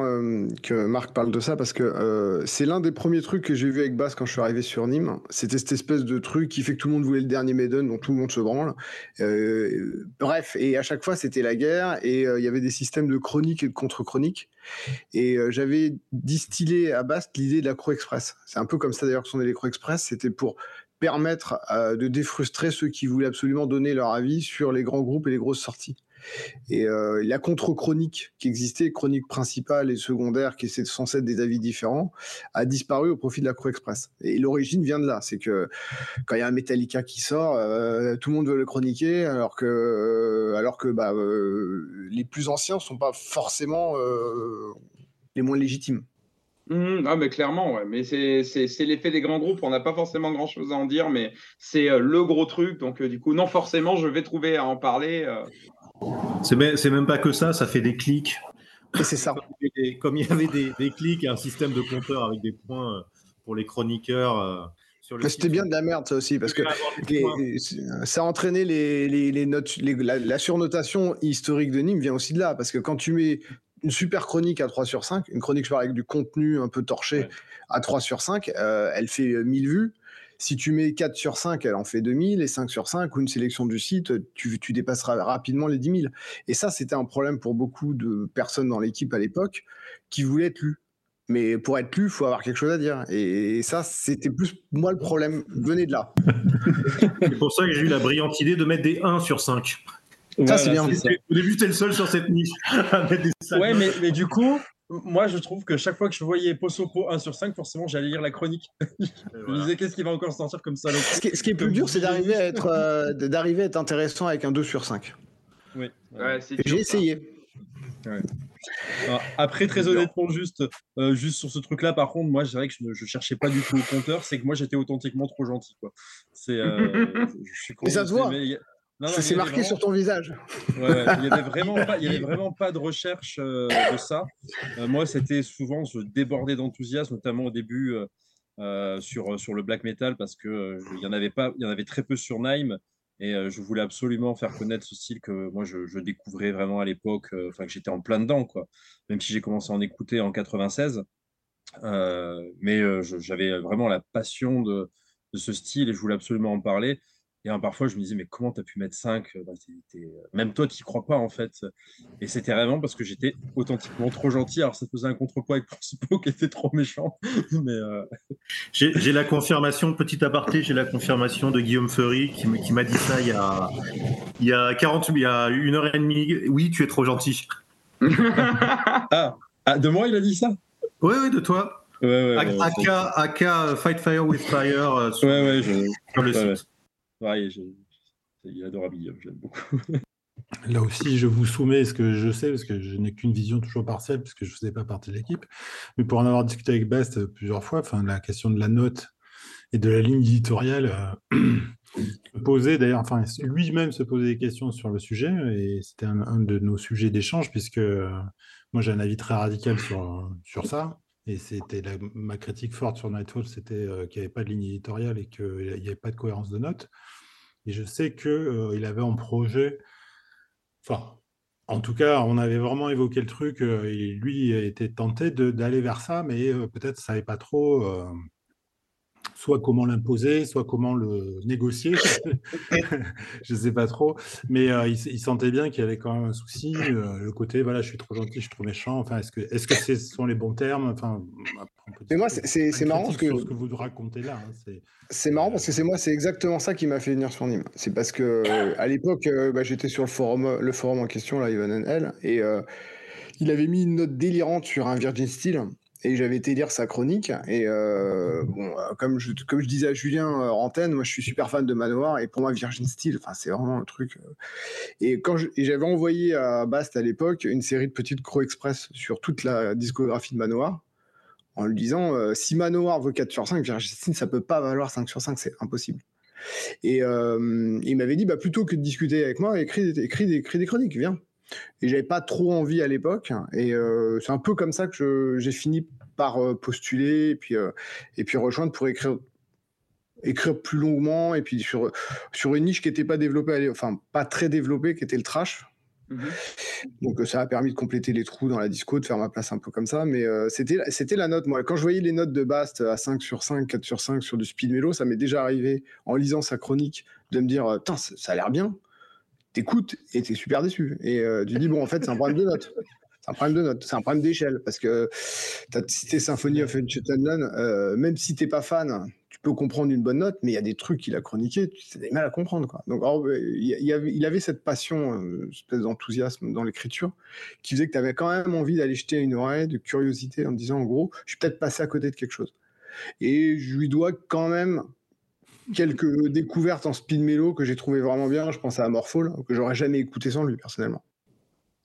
que Marc parle de ça parce que c'est l'un des premiers trucs que j'ai vu avec Bass quand je suis arrivé sur Nîmes. C'était cette espèce de truc qui fait que tout le monde voulait le dernier Maiden, dont tout le monde se branle. Euh, bref, et à chaque fois, c'était la guerre, et euh, il y avait des systèmes de chronique et de contre-chronique. Et euh, j'avais distillé à Bast l'idée de la Croix Express. C'est un peu comme ça d'ailleurs que sont Croix Express. C'était pour permettre de défrustrer ceux qui voulaient absolument donner leur avis sur les grands groupes et les grosses sorties. Et euh, la contre-chronique qui existait, chronique principale et secondaire, qui est censée être des avis différents, a disparu au profit de la Croix Express. Et l'origine vient de là. C'est que quand il y a un Metallica qui sort, euh, tout le monde veut le chroniquer, alors que, euh, alors que bah, les plus anciens ne sont pas forcément les moins légitimes. Mmh, ah mais clairement, ouais. mais c'est l'effet des grands groupes. On n'a pas forcément grand chose à en dire, mais c'est le gros truc. Donc, du coup, non, forcément, je vais trouver à en parler. C'est même, pas que ça, ça fait des clics. c'est ça. Comme il y avait des, clics et un système de compteur avec des points, pour les chroniqueurs. Euh, c'était bien de la merde, ça aussi, parce que ça a entraîné les, les, notes, la, surnotation historique de Nîmes vient aussi de là, parce que quand tu mets une super chronique à 3 sur 5, une chronique avec du contenu un peu torché à 3 sur 5, euh, elle fait 1000 vues. Si tu mets 4 sur 5, elle en fait 2000, et 5 sur 5, ou une sélection du site, tu, tu dépasseras rapidement les 10 000. Et ça, c'était un problème pour beaucoup de personnes dans l'équipe à l'époque qui voulaient être lues. Mais pour être lu, il faut avoir quelque chose à dire. Et ça, c'était plus moi le problème. Venez de là. c'est pour ça que j'ai eu la brillante idée de mettre des 1 sur 5. ça, c'est bien. Au début, t'es le seul sur cette niche à mettre des 5. Ouais, mais, mais, du coup, moi, je trouve que chaque fois que je voyais Posopo 1 sur 5, forcément, j'allais lire la chronique. je me disais, qu'est-ce qui va encore sortir comme ça ce qui, ce qui est plus dur, c'est d'arriver à, être, euh, d'arriver à être intéressant avec un 2 sur 5. Oui. Ouais, j'ai essayé. Ouais après, très honnêtement, juste, euh, juste sur ce truc-là, par contre, moi, je dirais que je ne cherchais pas du tout au compteur, c'est que moi, j'étais authentiquement trop gentil. Quoi. C'est, euh, je suis Mais ça se voit. C'est marqué sur ton visage. Ouais, il n'y avait, vraiment pas, avait vraiment pas de recherche euh, de ça. moi, c'était souvent, je débordais d'enthousiasme, notamment au début sur, sur le black metal, parce qu'il il y, en avait pas, y en avait très peu sur Nime. Et euh, je voulais absolument faire connaître ce style que moi je, découvrais vraiment à l'époque, euh, enfin que j'étais en plein dedans, quoi. Même si j'ai commencé à en écouter en 96. Euh, mais j'avais vraiment la passion de, de, ce style et je voulais absolument en parler. Et parfois, je me disais, mais comment tu as pu mettre 5 bah, Même toi, tu n'y crois pas, en fait. Et c'était vraiment parce que j'étais authentiquement trop gentil. Alors, ça faisait un contrepoids avec Principaux qui était trop méchant. mais euh, J'ai la confirmation, petit aparté, j'ai la confirmation de Guillaume Ferry qui m'a dit ça il y, a, il, y a 40, il y a une heure et demie. Oui, tu es trop gentil. ah, ah, de moi, il a dit ça? Oui, oui, de toi. Ouais, ouais, AK, Fight Fire with Fire euh, sur, sur, le site il j'aime beaucoup. Là aussi, je vous soumets ce que je sais, parce que je n'ai qu'une vision toujours partielle, puisque je ne faisais pas partie de l'équipe. Mais pour en avoir discuté avec Bast plusieurs fois, enfin, la question de la note et de la ligne éditoriale euh, posait d'ailleurs, enfin, lui-même se posait des questions sur le sujet, et c'était un, de nos sujets d'échange, puisque euh, moi j'ai un avis très radical sur, sur ça. Et c'était ma critique forte sur Nightfall, c'était euh, qu'il n'y avait pas de ligne éditoriale et qu'il n'y avait pas de cohérence de notes. Et je sais qu'il euh, avait en projet, enfin, en tout cas, on avait vraiment évoqué le truc, euh, et lui était tenté d'aller vers ça, mais peut-être ça savait pas trop soit comment l'imposer, soit comment le négocier. je ne sais pas trop. Mais euh, il, sentait bien qu'il y avait quand même un souci. Euh, le côté, voilà, je suis trop gentil, je suis trop méchant. Enfin, est-ce que, est-ce que ce sont les bons termes? Enfin, Mais moi, c'est marrant ce que... ce que vous racontez là. Hein, c'est marrant parce que c'est moi, c'est exactement ça qui m'a fait venir sur Nîmes. C'est parce que à l'époque, euh, bah, j'étais sur le forum, le forum en question, là, Ivan L, et il avait mis une note délirante sur un Virgin Steel et j'avais été lire sa chronique. Et euh, bon, euh, comme je, disais à Julien euh, moi je suis super fan de Manoir et pour moi Virgin Steel, enfin c'est vraiment un truc. Et quand j'avais envoyé à Bast à l'époque une série de petites Crow Express sur toute la discographie de Manoir en lui disant si Manoir vaut 4 sur 5, Virgin Steel ça peut pas valoir 5 sur 5, c'est impossible. Et il m'avait dit bah, plutôt que de discuter avec moi, écris des chroniques, viens. Et j'avais pas trop envie à l'époque. Et euh, c'est un peu comme ça que j'ai fini par euh, postuler et puis, euh, et puis rejoindre pour écrire écrire plus longuement et puis sur, sur une niche qui n'était pas développée, enfin pas très développée, qui était le trash. Mhm. Donc ça a permis de compléter les trous dans la disco, de faire ma place un peu comme ça. Mais c'était, c'était la note. Moi, quand je voyais les notes de Bast à 5 sur 5, 4 sur 5 sur du speed mélo, ça m'est déjà arrivé en lisant sa chronique de me dire, ça a l'air bien t'écoutes et t'es super déçu. Et euh, tu dis, bon, en fait, c'est un problème de notes. C'est un problème de notes, c'est un problème d'échelle. Parce que tu as cité Symphony of Enchanted euh, même si t'es pas fan, tu peux comprendre une bonne note, mais il y a des trucs qu'il a chroniqués, tu as des mal à comprendre. Quoi. Donc, il, avait, avait cette passion, euh, espèce d'enthousiasme dans l'écriture, qui faisait que tu avais quand même envie d'aller jeter une oreille de curiosité en disant, en gros, je suis peut-être passé à côté de quelque chose. Et je lui dois quand même quelques découvertes en speed que j'ai trouvé vraiment bien. Je pense à Amorphole, que j'aurais jamais écouté sans lui, personnellement.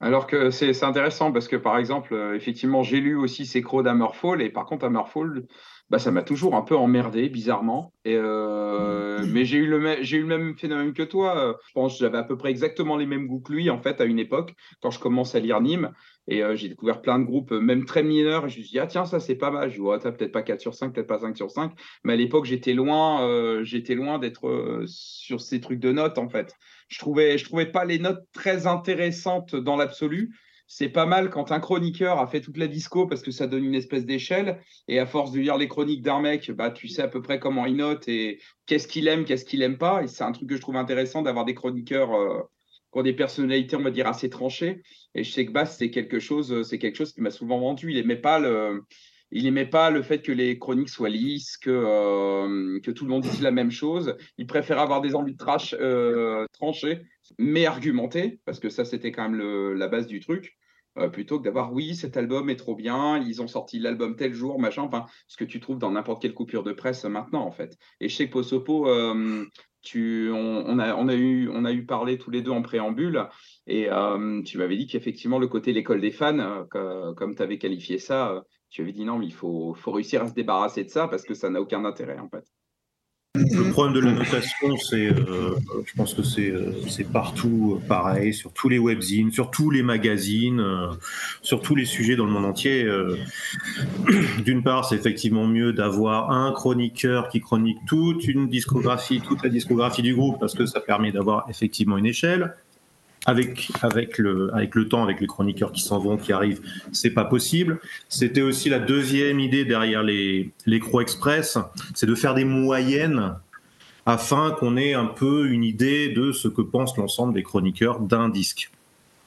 Alors que c'est intéressant parce que, par exemple, euh, effectivement, j'ai lu aussi ces crocs d'Amorphole et par contre, Amorphole, bah, ça m'a toujours un peu emmerdé, bizarrement. Et, euh, mais j'ai eu, le j'ai eu le même phénomène que toi. Je pense que j'avais à peu près exactement les mêmes goûts que lui, en fait, à une époque, quand je commence à lire Nîmes. Et euh, j'ai découvert plein de groupes, même très mineurs. Et je me suis dit, ah tiens, ça c'est pas mal. Je vois, peut-être pas 4 sur 5, peut-être pas 5 sur 5. Mais à l'époque, j'étais loin, euh, j'étais loin d'être sur ces trucs de notes, en fait. Je trouvais, je trouvais pas les notes très intéressantes dans l'absolu c'est pas mal quand un chroniqueur a fait toute la disco parce que ça donne une espèce d'échelle. Et à force de lire les chroniques d'un mec, bah, tu sais à peu près comment il note et qu'est-ce qu'il aime, qu'est-ce qu'il aime pas. C'est un truc que je trouve intéressant d'avoir des chroniqueurs euh, qui ont des personnalités, on va dire, assez tranchées. Et je sais que Bass, c'est quelque chose, c'est quelque chose qui m'a souvent vendu. Il n'aimait pas le fait que les chroniques soient lisses, que, euh, que tout le monde dise la même chose. Il préférait avoir des envies de euh, tranchées, mais argumentées, parce que ça, c'était quand même la base du truc. Euh, plutôt que d'avoir oui, cet album est trop bien, ils ont sorti l'album tel jour, machin, enfin, ce que tu trouves dans n'importe quelle coupure de presse maintenant, en fait. Et chez Posopo, euh, tu, on, a, eu, on a eu parlé tous les deux en préambule, et euh, tu m'avais dit qu'effectivement, le côté l'école des fans, comme tu avais qualifié ça, tu avais dit non, mais il faut réussir à se débarrasser de ça parce que ça n'a aucun intérêt, en fait. Le problème de la notation, c'est, euh, je pense que c'est, euh, c'est partout pareil, sur tous les webzines, sur tous les magazines, euh, sur tous les sujets dans le monde entier. D'une part, c'est effectivement mieux d'avoir un chroniqueur qui chronique toute une discographie, toute la discographie du groupe, parce que ça permet d'avoir effectivement une échelle avec, avec, le, avec le temps, avec les chroniqueurs qui s'en vont, qui arrivent, c'est pas possible. C'était aussi la deuxième idée derrière les, les Croix Express, c'est de faire des moyennes afin qu'on ait un peu une idée de ce que pense l'ensemble des chroniqueurs d'un disque.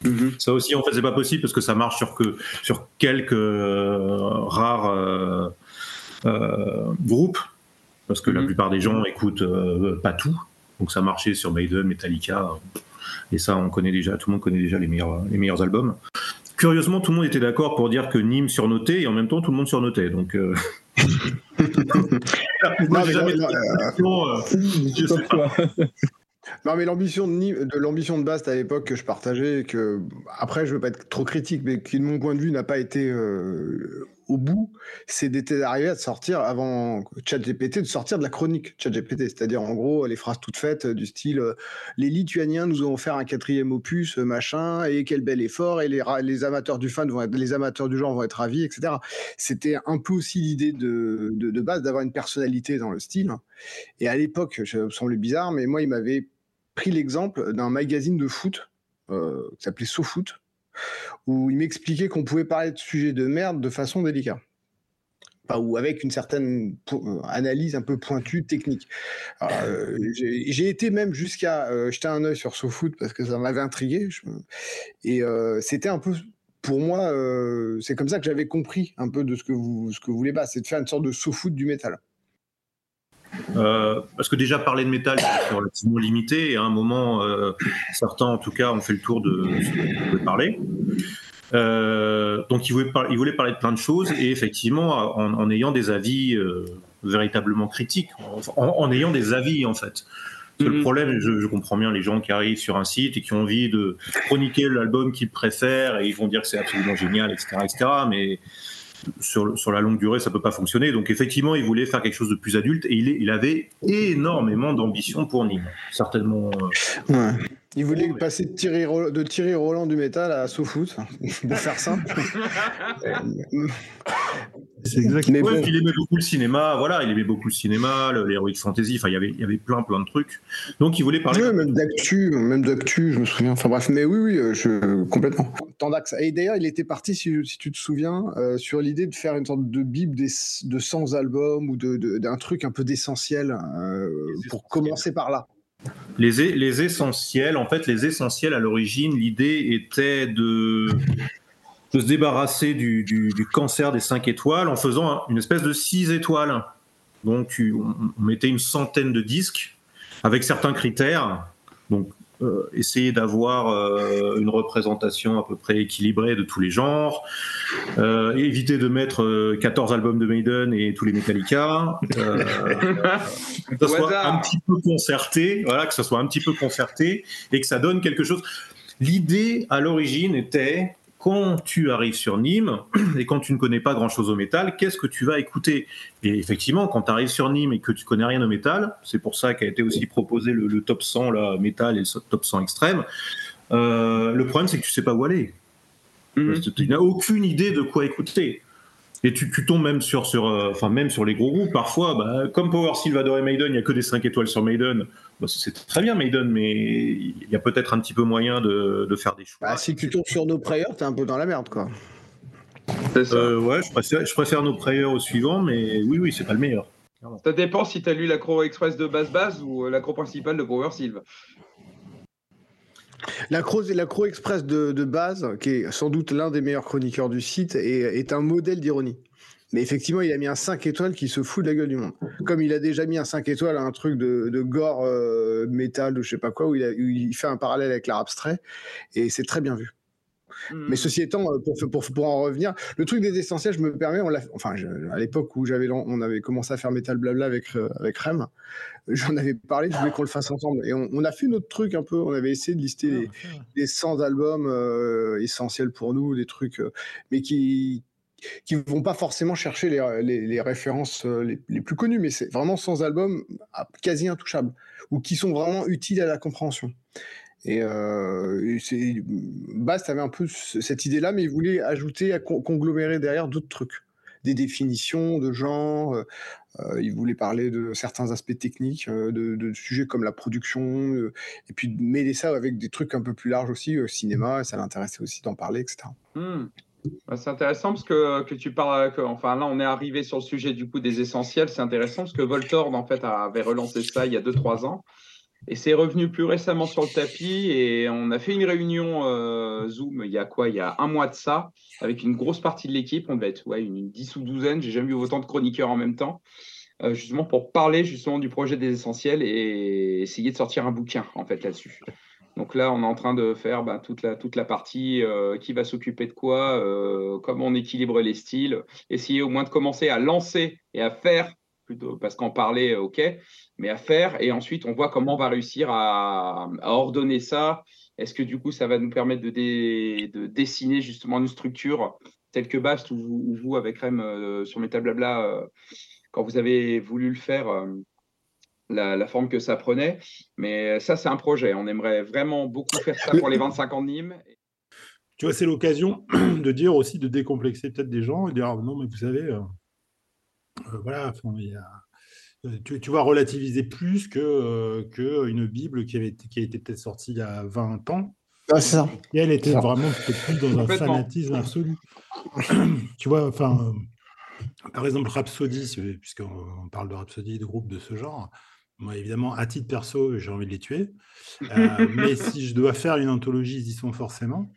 Mm-hmm. Ça aussi, en fait, c'est pas possible parce que ça marche sur, que, sur quelques euh, rares euh, euh, groupes, parce que la mm-hmm. plupart des gens écoutent pas tout. Donc ça marchait sur Maiden, Metallica. Et ça, on connaît déjà, tout le monde connaît déjà les meilleurs, les meilleurs albums. Curieusement, tout le monde était d'accord pour dire que Nîmes surnotait et en même temps, tout le monde surnotait. Donc. Euh... non, jamais non, mais l'ambition de, de l'ambition de Bast à l'époque que je partageais, que après je veux pas être trop critique, mais qui de mon point de vue n'a pas été euh, au bout, c'est d'arriver à sortir avant ChatGPT, de sortir de la chronique ChatGPT, c'est-à-dire en gros les phrases toutes faites du style euh, les Lituaniens nous ont offert un quatrième opus, euh, machin, et quel bel effort, et les, amateurs du fan vont les amateurs du genre vont être ravis, etc. C'était un peu aussi l'idée de, de, base d'avoir une personnalité dans le style. Et à l'époque, ça me semblait bizarre, mais moi il m'avait pris l'exemple d'un magazine de foot euh, qui s'appelait SoFoot où il m'expliquait qu'on pouvait parler de sujets de merde de façon délicate. ou avec une certaine euh, analyse un peu pointue, technique. Euh, j'ai été même jusqu'à euh, jeter un œil sur SoFoot parce que ça m'avait intrigué. Et c'était un peu, pour moi, c'est comme ça que j'avais compris un peu de ce que vous, ce que vous voulez pas, c'est de faire une sorte de SoFoot du métal. Euh, parce que déjà parler de métal c'est relativement limité et à un moment euh, certains en tout cas ont fait le tour de ce parler euh, donc ils voulaient, il voulait parler de plein de choses et effectivement en, ayant des avis véritablement critiques en, ayant des avis en fait le mm-hmm. problème, je, je, comprends bien les gens qui arrivent sur un site et qui ont envie de chroniquer l'album qu'ils préfèrent et ils vont dire que c'est absolument génial, etc., etc. Mais sur, sur, la longue durée, ça peut pas fonctionner. Donc effectivement, il voulait faire quelque chose de plus adulte et il, il avait énormément d'ambition pour Nîmes. Certainement. Euh, ouais. Il voulait passer de Thierry, de Thierry Roland du métal à SoFoot, pour faire simple. C'est exactement. Ouais, il aimait beaucoup le cinéma, voilà, il aimait beaucoup le cinéma, l'heroic fantasy, enfin, il y avait, il y avait plein, plein de trucs. Donc, il voulait parler. Oui, même d'actu, même d'actu, je me souviens. Enfin, bref, mais oui, oui, euh, je, complètement. Et d'ailleurs, il était parti, si, si tu te souviens, euh, sur l'idée de faire une sorte de bible des, de 100 albums ou d'un de, truc un peu d'essentiel euh, pour commencer par là. Les, essentiels, en fait, les essentiels à l'origine, l'idée était de se débarrasser du, cancer des 5 étoiles en faisant une espèce de 6 étoiles. Donc on, mettait une centaine de disques avec certains critères. Donc essayer d'avoir euh, une représentation à peu près équilibrée de tous les genres, euh, éviter de mettre 14 albums de Maiden et tous les Metallica, que ça soit un petit peu concerté, voilà, que ça soit un petit peu concerté et que ça donne quelque chose. L'idée à l'origine était quand tu arrives sur Nîmes et quand tu ne connais pas grand-chose au métal, qu'est-ce que tu vas écouter? Et effectivement, quand tu arrives sur Nîmes et que tu connais rien au métal, c'est pour ça qu'a été aussi proposé le, top 100 là, métal et le top 100 extrême. Euh, le problème, c'est que tu sais pas où aller. Mhm. Tu n'as aucune idée de quoi écouter. Et tu, tombes même sur, sur, euh, enfin même sur les gros groupes. Parfois, bah, comme Power Silvador et Maiden, il n'y a que des 5 étoiles sur Maiden. Bah, c'est très bien Maiden, mais il y a peut-être un petit peu moyen de, de faire des choix. Bah, si tu tombes sur nos prayers, es un peu dans la merde, quoi. Euh, ouais, je préfère, je préfère nos prayers au suivant, mais oui, oui, c'est pas le meilleur. Ça dépend si tu as lu l'accro express de base base ou l'accro principal de Power Silv. L'accro Express de, base, qui est sans doute l'un des meilleurs chroniqueurs du site, est, un modèle d'ironie. Mais effectivement, il a mis un 5 étoiles qui se fout de la gueule du monde. Comme il a déjà mis un 5 étoiles à un truc de, gore euh, métal ou je sais pas quoi, où il, fait un parallèle avec l'art abstrait, et c'est très bien vu. Mais hmm. ceci étant, euh, pour, pour, en revenir, le truc des essentiels, je me permets, on enfin, à l'époque où j'avais, on avait commencé à faire Metal Blabla avec, euh, avec Rem, j'en avais parlé, je voulais qu'on le fasse ensemble. Et on, a fait notre truc un peu, on avait essayé de lister les, 100 albums euh, essentiels pour nous, des trucs, mais qui qui vont pas forcément chercher les, références les, les, plus connues, mais c'est vraiment 100 albums ah, quasi intouchables, ou qui sont vraiment utiles à la compréhension. Et euh, Bast avait un peu cette idée-là, mais il voulait ajouter, à conglomérer derrière d'autres trucs, des définitions de genre. Euh, euh, il voulait parler de certains aspects techniques, euh, de, sujets comme la production, et puis mêler ça avec des trucs un peu plus larges aussi, cinéma. ça l'intéressait aussi d'en parler, etc. Bah, c'est intéressant parce que, que tu parles, que, enfin là on est arrivé sur le sujet du coup des essentiels. C'est intéressant parce que Voltorb en fait avait relancé ça il y a 2-3 ans. Et c'est revenu plus récemment sur le tapis et on a fait une réunion euh, Zoom il y a quoi? Il y a un mois de ça, avec une grosse partie de l'équipe. On devait être ouais, une dix ou douzaine. J'ai jamais vu autant de chroniqueurs en même temps, euh, justement pour parler justement du projet des essentiels et essayer de sortir un bouquin en fait là-dessus. Donc là, on est en train de faire bah, toute, la, partie euh, qui va s'occuper de quoi, comment on équilibre les styles, essayer au moins de commencer à lancer et à faire plutôt parce qu'en parler, ok, mais à faire. Et ensuite, on voit comment on va réussir à, ordonner ça. Est-ce que du coup, ça va nous permettre de, de dessiner justement une structure telle que Bast ou, vous, avec Rem euh, sur Metal Blabla, euh, quand vous avez voulu le faire, euh, la, forme que ça prenait. Mais ça, c'est un projet. On aimerait vraiment beaucoup faire ça pour les 25 ans de Nîmes. Tu vois, c'est l'occasion de dire aussi, de décomplexer peut-être des gens et dire ah, non, mais vous savez, voilà, il y a euh, tu, tu, vois, relativiser plus que, euh, que une Bible qui, avait, qui a été peut-être sortie il y a 20 ans. Ah, ça. Et elle était vraiment plus dans un fanatisme absolu. tu vois, enfin, euh, par exemple, Rhapsody, puisqu'on parle de Rhapsody, de groupes de ce genre, moi, évidemment, à titre perso, j'ai envie de les tuer. mais si je dois faire une anthologie, ils y sont forcément.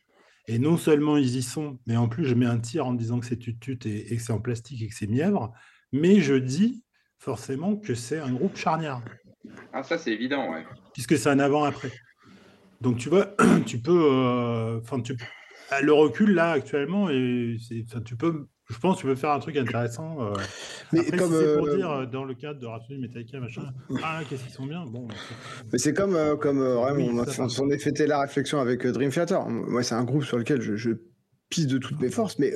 Et non seulement ils y sont, mais en plus, je mets un tir en disant que c'est tut-tut et, et, que c'est en plastique et que c'est mièvre. Mais je dis forcément que c'est un groupe charnière. Ah, ça, c'est évident, ouais. Puisque c'est un avant-après. Donc, tu vois, tu peux. Euh, tu, le recul, là, actuellement, et tu peux. Je pense que tu peux faire un truc intéressant. Euh, mais comme c'est pour euh, dire dans le cadre de Rhapsody Metallica machin. Ah qu'est-ce qu'ils sont bien. Bon. Mais c'est comme comme on, a, fait la réflexion avec Dream Theater. Moi c'est un groupe sur lequel je, je pisse de toutes mes forces, mais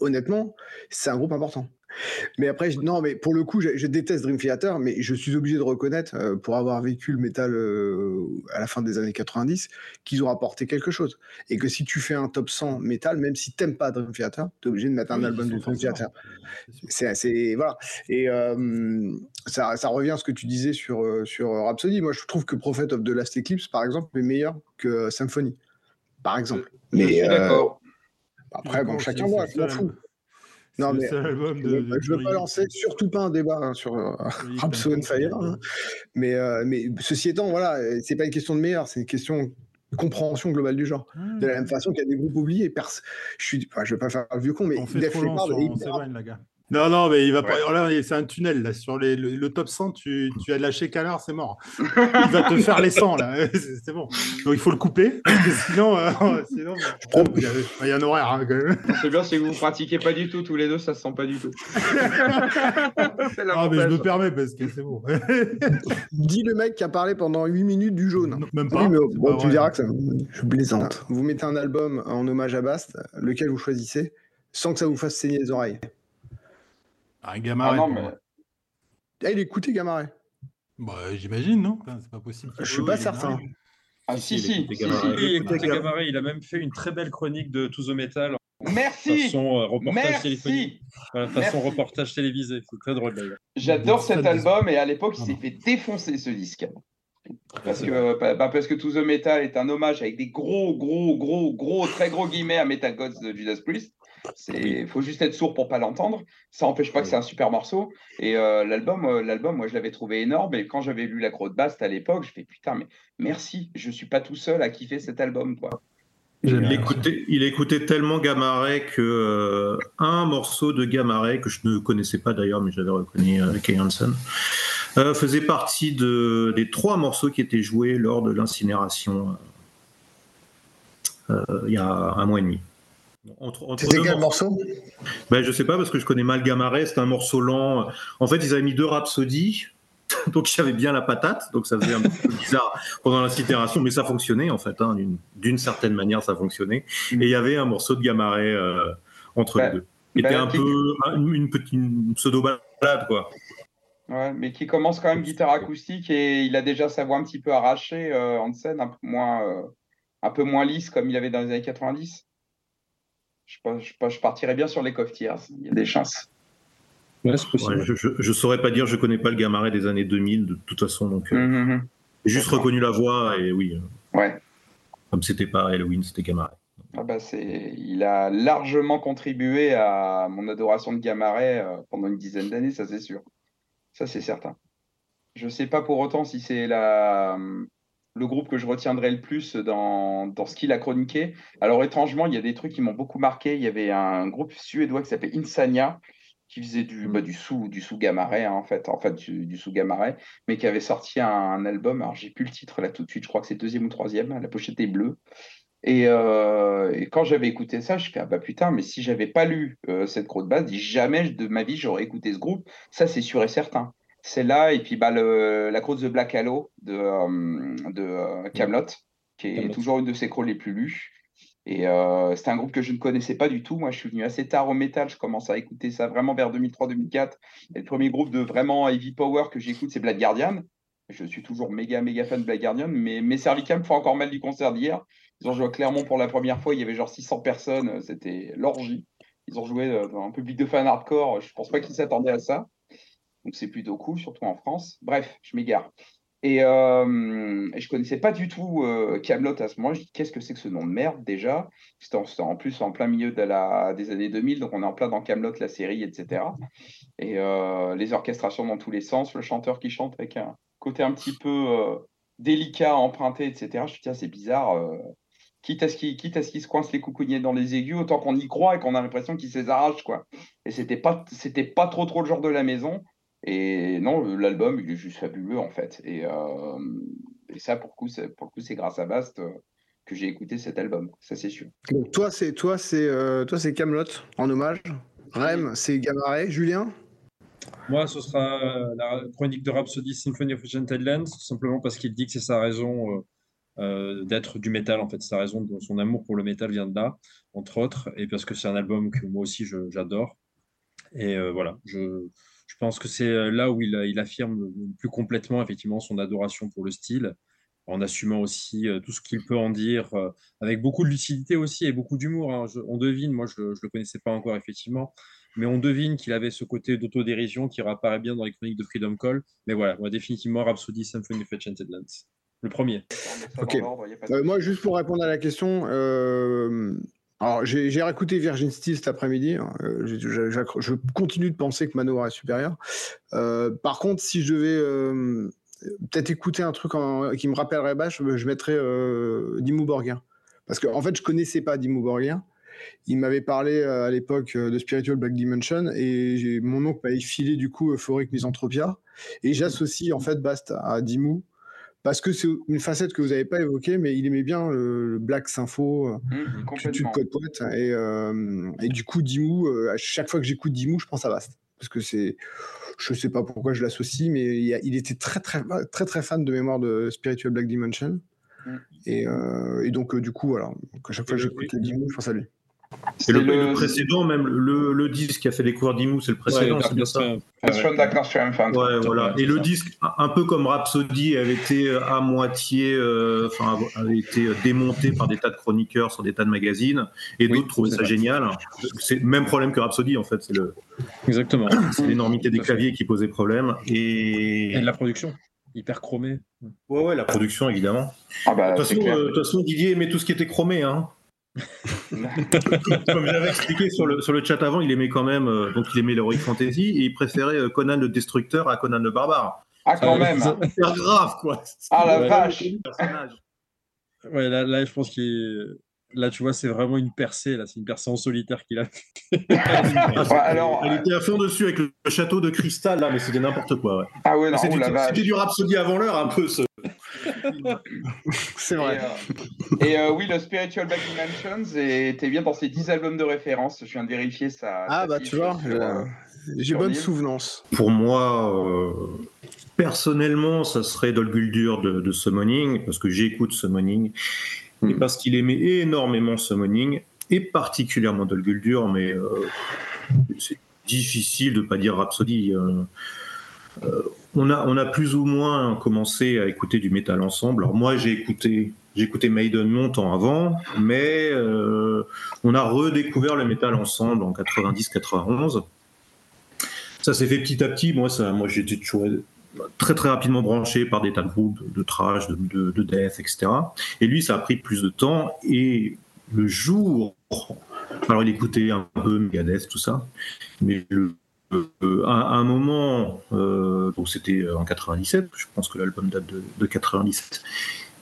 honnêtement c'est un groupe important. Mais après, non, mais pour le coup, je, déteste Dream Theater, mais je suis obligé de reconnaître, euh, pour avoir vécu le métal euh, à la fin des années 90, qu'ils ont apporté quelque chose. Et que si tu fais un top 100 métal, même si t'aimes pas Dream Theater, tu es obligé de mettre un album de Dream Theater. C'est assez. Voilà. Et euh, ça, ça, revient à ce que tu disais sur, sur Rhapsody. Moi, je trouve que Prophet of the Last Eclipse, par exemple, est meilleur que Symphony. Par exemple. Mais. d'accord. Après, bon, chacun voit, je m'en fous. Non, mais je ne veux pas lancer surtout pas un débat hein, sur euh, Fire. Hein. Mais, euh, mais ceci étant, voilà, c'est pas une question de meilleur, c'est une question de compréhension globale du genre. Mmh. De la même façon qu'il y a des groupes oubliés. Je suis, je vais pas faire le vieux con, mais on fait Def Leppard. On, Non, non, mais il va pas. Là, c'est un tunnel. Là. Sur les, le, top 100, tu, tu as lâché Canard, c'est mort. Il va te faire les 100, là. C'est bon. Donc, il faut le couper. sinon, euh, sinon il, y a, il, y a, un horaire, hein, quand même. C'est bien si vous ne pratiquez pas du tout, tous les deux, ça ne se sent pas du tout. ah, mais je me permets parce que c'est bon. Dis le mec qui a parlé pendant 8 minutes du jaune. même pas. bon, tu diras que ça. Je plaisante. Vous mettez un album en hommage à Bast, lequel vous choisissez, sans que ça vous fasse saigner les oreilles. Un Gamaret. Ah, mais... ah, il écoutait Gamaret. Bah, J'imagine, non? C'est pas possible. Je suis pas certain. Ah, si, si, si, il écoutait Gamaret. Il a même fait une très belle chronique de To The Metal. Merci. Façon euh, reportage téléphonique. façon reportage télévisé. C'est très drôle d'ailleurs. J'adore cet album et à l'époque, il s'est fait défoncer ce disque. Parce que, bah, bah, parce que To The Metal est un hommage avec des gros, gros, gros, gros, très gros guillemets à Metal Gods de Judas Priest. Il faut juste être sourd pour pas l'entendre. Ça n'empêche pas que c'est un super morceau. Et euh, l'album, euh, l'album, moi, je l'avais trouvé énorme. Et quand j'avais lu La Crotte Basse à l'époque, je fais putain, mais merci, je suis pas tout seul à kiffer cet album, quoi. Il écoutait, il écoutait tellement Gamaret que euh, un morceau de Gamaret que je ne connaissais pas d'ailleurs, mais j'avais reconnu Kay Hansen, faisait partie de, des trois morceaux qui étaient joués lors de l'incinération il y a un mois et demi. C'était quel morceau? Ben, Je sais pas parce que je connais mal Gamaret, c'est un morceau lent. En fait, ils avaient mis deux rhapsodies, donc j'avais bien la patate, donc ça faisait un peu bizarre pendant la mais ça fonctionnait en fait, hein, d'une certaine manière ça fonctionnait. Et il y avait un morceau de Gamaret euh, entre les deux. C'était bah, un peu une, petite pseudo balade quoi. Ouais, mais qui commence quand même guitare acoustique et il a déjà sa voix un petit peu arrachée euh, en scène, un peu moins, euh, un peu moins lisse comme il avait dans les années 90 je, partirais bien sur les Coftiers. Il y a des chances. je ne saurais pas dire, je ne connais pas le Gamaret des années 2000 de toute façon. Donc, euh, hum. J'ai juste reconnu la voix et oui. Euh, ouais. Comme c'était pas Halloween, c'était Gamaret. Ah bah il a largement contribué à mon adoration de Gamaret euh, pendant une dizaine d'années, ça c'est sûr. Ça c'est certain. Je ne sais pas pour autant si c'est la, le groupe que je retiendrai le plus dans, dans ce qu'il a chroniqué. Alors étrangement, il y a des trucs qui m'ont beaucoup marqué. Il y avait un groupe suédois qui s'appelait Insania, qui faisait du, bah, du sous du sous hein, en fait, en fait du, sous gamaret, mais qui avait sorti un, album. Alors j'ai plus le titre là tout de suite. Je crois que c'est deuxième ou troisième. La pochette est bleue. Et, euh, et quand j'avais écouté ça, je fais ah bah putain, mais si j'avais pas lu euh, cette grosse base, jamais de ma vie j'aurais écouté ce groupe. Ça c'est sûr et certain c'est là et puis bah, la croûte The Black Halo de, euh, de euh, Camelot, qui est toujours une de ses crawls les plus lues. Et euh, c'est un groupe que je ne connaissais pas du tout. Moi, je suis venu assez tard au métal. Je commence à écouter ça vraiment vers 2003-2004. Et le premier groupe de vraiment heavy power que j'écoute, c'est Black Guardian. Je suis toujours méga, méga fan de Black Guardian. Mais mes cervicales me font encore mal du concert d'hier. Ils ont joué à Clermont pour la première fois. Il y avait genre 600 personnes. C'était l'orgie. Ils ont joué dans un public de fans hardcore. Je ne pense pas qu'ils s'attendaient à ça. Donc c'est plutôt cool, surtout en France. Bref, je m'égare. Et, euh, je connaissais pas du tout euh, Camelot à ce moment. Je dis qu'est-ce que c'est que ce nom de merde déjà? C'était en, plus en plein milieu des années 2000, donc on est en plein dans Camelot, la série, etc. Et euh, les orchestrations dans tous les sens, le chanteur qui chante avec un côté un petit peu euh, délicat, emprunté, etc. Je me dis tiens c'est bizarre. quitte à ce qu'il se coince les coucougnets dans les aigus, autant qu'on y croit et qu'on a l'impression qu'il se arrache quoi. Et c'était pas pas trop trop le genre de la maison. Et non, l'album, il est juste fabuleux, en fait. Et, euh, et ça, pour le coup, c'est grâce à Bast euh, que j'ai écouté cet album, ça c'est sûr. Donc toi, c'est toi, c'est euh, toi, c'est Camelot en hommage. Rem, c'est Gamaret. Julien? Moi, ce sera la chronique de Rhapsody Symphony of Gentle Lands, tout simplement parce qu'il dit que c'est sa raison d'être du métal, en fait. Sa raison de son amour pour le métal vient de là, entre autres, et parce que c'est un album que moi aussi j'adore. Et voilà, je, je pense que c'est euh, là où il, affirme plus complètement effectivement son adoration pour le style, en assumant aussi euh, tout ce qu'il peut en dire, euh, avec beaucoup de lucidité aussi et beaucoup d'humour. Hein. On devine, moi je ne le connaissais pas encore effectivement, mais on devine qu'il avait ce côté d'autodérision qui réapparaît bien dans les chroniques de Freedom Call. Mais voilà, moi définitivement Rhapsody Symphony of Enchanted Lands. Le premier. Moi, juste pour répondre à la question, alors, j'ai réécouté Virgin Steel cet après-midi. Hein, euh, je, continue de penser que Manowar est supérieur. Euh, par contre, si je devais euh, peut-être écouter un truc qui me rappellerait Bach, je, mettrais Dimmu Borgir. Parce qu'en en fait, je connaissais pas Dimmu Borgir. il m'avait parlé à l'époque de Spiritual Black Dimension et mon oncle m'avait filé du coup Euphoric Misanthropia. Et j'associe en fait Bast à Dimmu parce que c'est une facette que vous n'avez pas évoquée, mais il aimait bien le, Black Sympho, mmh, complètement. Code Poète. Et, et, du coup, Dimmu, à chaque fois que j'écoute Dimmu, je pense à Bast. Parce que c'est je sais pas pourquoi je l'associe, mais il, était très, très, très, très fan de mémoire de Spiritual Black Dimension. Mm. Euh, et, donc, euh, du coup, voilà. à chaque fois que j'écoute Dimmu, je pense à lui. Et le, précédent, même le, le, disque qui a fait découvrir Dimmu, c'est le précédent, c'est bien ça. Ouais, voilà. Et le disque, un peu comme Rhapsody, avait été à moitié, euh, enfin, avait été démonté par des tas de chroniqueurs sur des tas de magazines, et d'autres trouvaient ça génial. C'est le même problème que Rhapsody, en fait. C'est le. Exactement. C'est l'énormité des claviers qui posait problème. Et, et de la production hyper chromé. Ouais, ouais, la production, évidemment. Ah bah, de toute façon, Didier aimait tout ce qui était chromé. Hein. Comme j'avais expliqué sur le, sur le chat avant, il aimait quand même, euh, donc il aimait l'Heroic Fantasy et il préférait euh, Conan le Destructeur à Conan le Barbare. Ah, quand même C'est grave, quoi Ah, la vache Ouais, là, là, je pense qu'il Là, tu vois, c'est vraiment une percée. Là, c'est une percée en solitaire qu'il a Alors, Elle était à fond dessus avec le château de cristal, là, mais c'était n'importe quoi. Ouais. Ah ouais, C'était du, du Rhapsody avant l'heure, un peu. Ce... c'est vrai. Et, euh, euh, oui, le Spiritual Back Dimensions était bien dans ses 10 albums de référence. Je viens de vérifier ça. Ah, bah, tu vois, euh, j'ai bonne souvenance. Pour moi. Personnellement, ça serait Dolguldur de, de Summoning, parce que j'écoute Summoning et parce qu'il aimait énormément Summoning, et particulièrement Dolguldur, mais euh, c'est difficile de ne pas dire Rhapsody. Euh, euh, on, a, on a plus ou moins commencé à écouter du métal ensemble. Alors moi, j'ai écouté, j'ai écouté Maiden longtemps avant, mais on a redécouvert le métal ensemble en 90-91. Ça s'est fait petit à petit. Moi, ça, moi toujours très très rapidement branché par des tas de groupes de trash, de, de, death, etc. Et lui, ça a pris plus de temps. Et le jour, alors il écoutait un peu Megadeth, tout ça, mais euh, à, un moment, euh, donc c'était en 97, je pense que l'album date de, 97.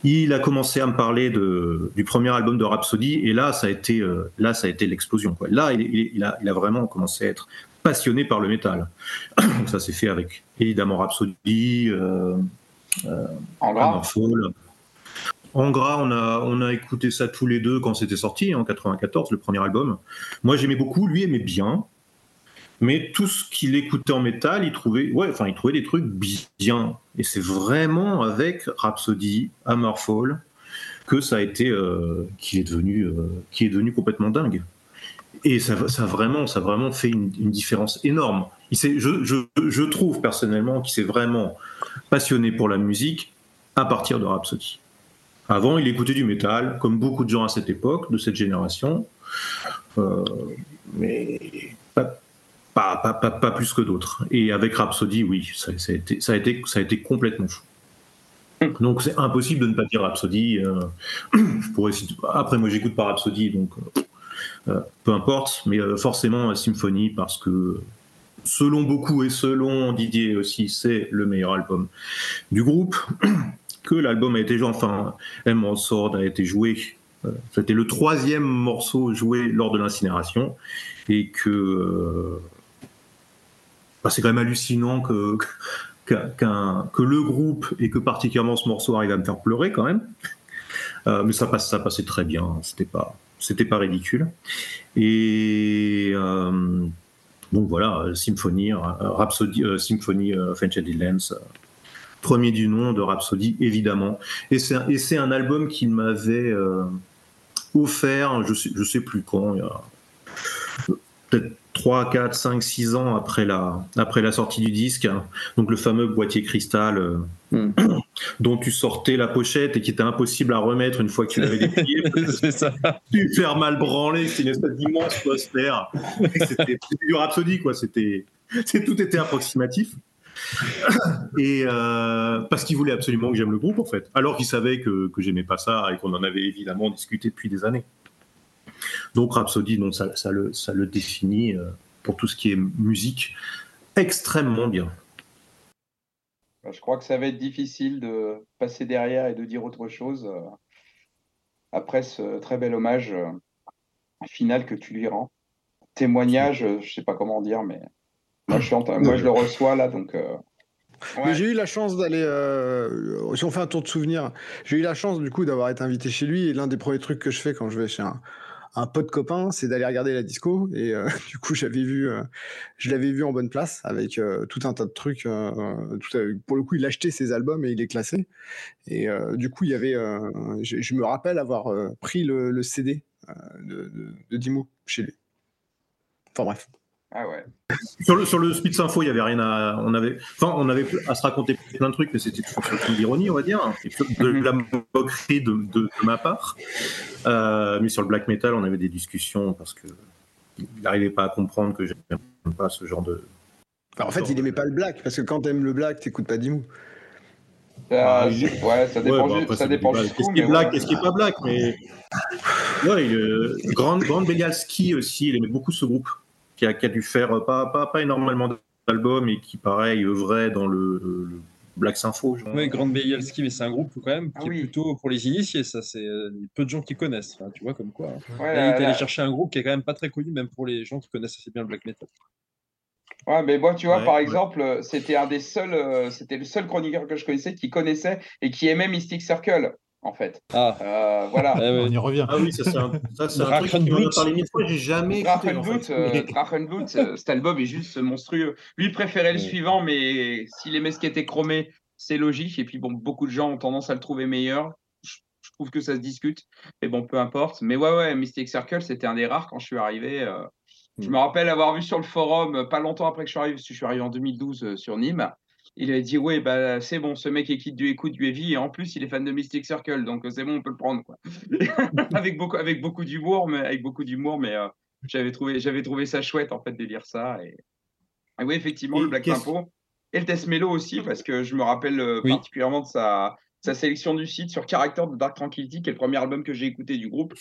Il a commencé à me parler de, du premier album de Rhapsody et là ça a été euh, là ça a été l'explosion Là il, a, il a vraiment commencé à être passionné par le métal. ça s'est fait avec évidemment Rhapsody, euh, euh, Angra, on a, on a écouté ça tous les deux quand c'était sorti, en 94, le premier album. Moi, j'aimais beaucoup, lui aimait bien. Mais tout ce qu'il écoutait en métal, il trouvait, ouais, enfin, il trouvait des trucs bien. Et c'est vraiment avec Rhapsody, Hammerfall, que ça a été, euh, qu'il est devenu, euh, est devenu complètement dingue. Et ça, ça, vraiment, ça vraiment fait une, différence énorme. Je, trouve personnellement qu'il s'est vraiment passionné pour la musique à partir de Rhapsody. Avant, il écoutait du métal, comme beaucoup de gens à cette époque, de cette génération, euh, mais pas, pas, pas, pas, plus que d'autres. Et avec Rhapsody, oui, ça, ça, a été, ça, a été, ça a été complètement fou. Donc c'est impossible de ne pas dire Rhapsody. Euh, je pourrais, après, moi, j'écoute pas Rhapsody, donc euh, euh, peu importe, mais euh, forcément Symphonie parce que selon beaucoup et selon Didier aussi, c'est le meilleur album du groupe. Que l'album a été joué, enfin, Emerald Sword a été joué. C'était le troisième morceau joué lors de l'incinération et que c'est quand même hallucinant que, que le groupe et que particulièrement ce morceau arrive à me faire pleurer quand même. mais ça, passait très bien. C'était pas, pas ridicule. Et euh, donc voilà, Symphonie, euh, Rhapsody, euh, Lands, premier du nom de Rhapsody, évidemment. Et c'est un, album qu'il m'avait offert, je sais, je sais plus quand, peut-être 3, 4, 5, 6 ans après la, après la sortie du disque. Donc le fameux boîtier cristal euh, hmm. dont tu sortais la pochette et qui était impossible à remettre une fois que tu l'avais déplié. c'est ça. Tu faire mal branler, c'est une espèce d'immense poster. C'était du Rhapsody, quoi. C'était, tout était approximatif. Et euh, parce qu'il voulait absolument que j'aime le groupe, en fait. Alors qu'il savait que, que j'aimais pas ça et qu'on en avait évidemment discuté depuis des années. Donc Rhapsody, donc ça, le, ça le définit euh, pour tout ce qui est musique extrêmement bien. Je crois que ça va être difficile de passer derrière et de dire autre chose euh, après ce très bel hommage. final que tu lui rends. Témoignage, euh, je sais pas comment dire, mais moi je, moi, je le reçois là, donc. euh, ouais. j'ai eu la chance d'aller. euh, si on fait un tour de souvenirs, j'ai eu la chance du coup d'avoir été invité chez lui. Et l'un des premiers trucs que je fais quand je vais chez un, un pote copain, c'est d'aller regarder la disco. Et euh, du coup, j'avais vu, euh, je l'avais vu en bonne place avec euh, tout un tas de trucs. pour le coup, il achetait ses albums et il les classait. Et du coup, il y avait. je, me rappelle avoir pris le, CD de, de, de Dimo chez lui. Enfin bref. Ah ouais. Sur le, sur le Speed Info, il y avait rien à. On avait, enfin, on avait à se raconter plein de trucs, mais c'était toujours sur le l'ironie, on va dire, hein, de la moquerie de, de- de ma part. Euh, mais sur le black metal, on avait des discussions parce que il n'arrivait pas à comprendre que j'aime pas ce genre de. Enfin, en fait, il aimait pas le black parce que quand t'aimes le black, t'écoutes pas Dimo. Ça, Ah, c'est- ouais, ça dépend, Ouais, bah, après, ça dépend. Qu'est-ce qui est black, ouais. qu'est-ce qui est pas black, mais. Ouais, euh, Grand, Grand Belialski aussi, il aimait beaucoup ce groupe, qui a, qui a dû faire euh, pas, pas, pas énormément d'albums et qui, pareil, œuvrait dans le, le Black Sympho. genre. Oui, Grande Bielski, mais c'est un groupe quand même qui Ah est oui. plutôt pour les initiés, ça c'est euh, peu de gens qui connaissent, Enfin, tu vois comme quoi. hein. Ouais, Là, il est là- allé chercher un groupe qui est quand même pas très connu, même pour les gens qui connaissent assez bien le black metal. Ouais, mais moi, tu vois, Ouais, par ouais. exemple, euh, c'était un des seuls, euh, c'était le seul chroniqueur que je connaissais qui connaissait et qui aimait Mystic Circle, en fait. Ah, Euh, voilà. ouais. On y revient. Ah oui, ça c'est un, ça, c'est un truc m'en a parlé mille fois, j'ai jamais écouté. en Drachenblut, fait. euh, euh, cet album est juste monstrueux. Lui il préférait le suivant, mais s'il aimait ce qui était chromé, c'est logique. Et puis bon, beaucoup de gens ont tendance à le trouver meilleur. Je, je trouve que ça se discute, mais bon, peu importe. Mais ouais, ouais, Mystic Circle, c'était un des rares quand je suis arrivé. euh, Je Mm. me rappelle avoir vu sur le forum, pas longtemps après que je suis arrivé, parce que je suis arrivé en 2012 euh, sur Nîmes. Il avait dit ouais bah c'est bon ce mec écoute du écoute du heavy et en plus il est fan de Mystic Circle donc euh, c'est bon on peut le prendre quoi avec beaucoup avec beaucoup d'humour mais avec beaucoup d'humour mais euh, j'avais trouvé, j'avais trouvé ça chouette en fait de lire ça. Et, et oui, effectivement, Et le Black Tempo et le Test Mello aussi, parce que je me rappelle euh, Oui. particulièrement de sa, sa sélection du site sur Character de Dark Tranquillity, qui est le premier album que j'ai écouté du groupe.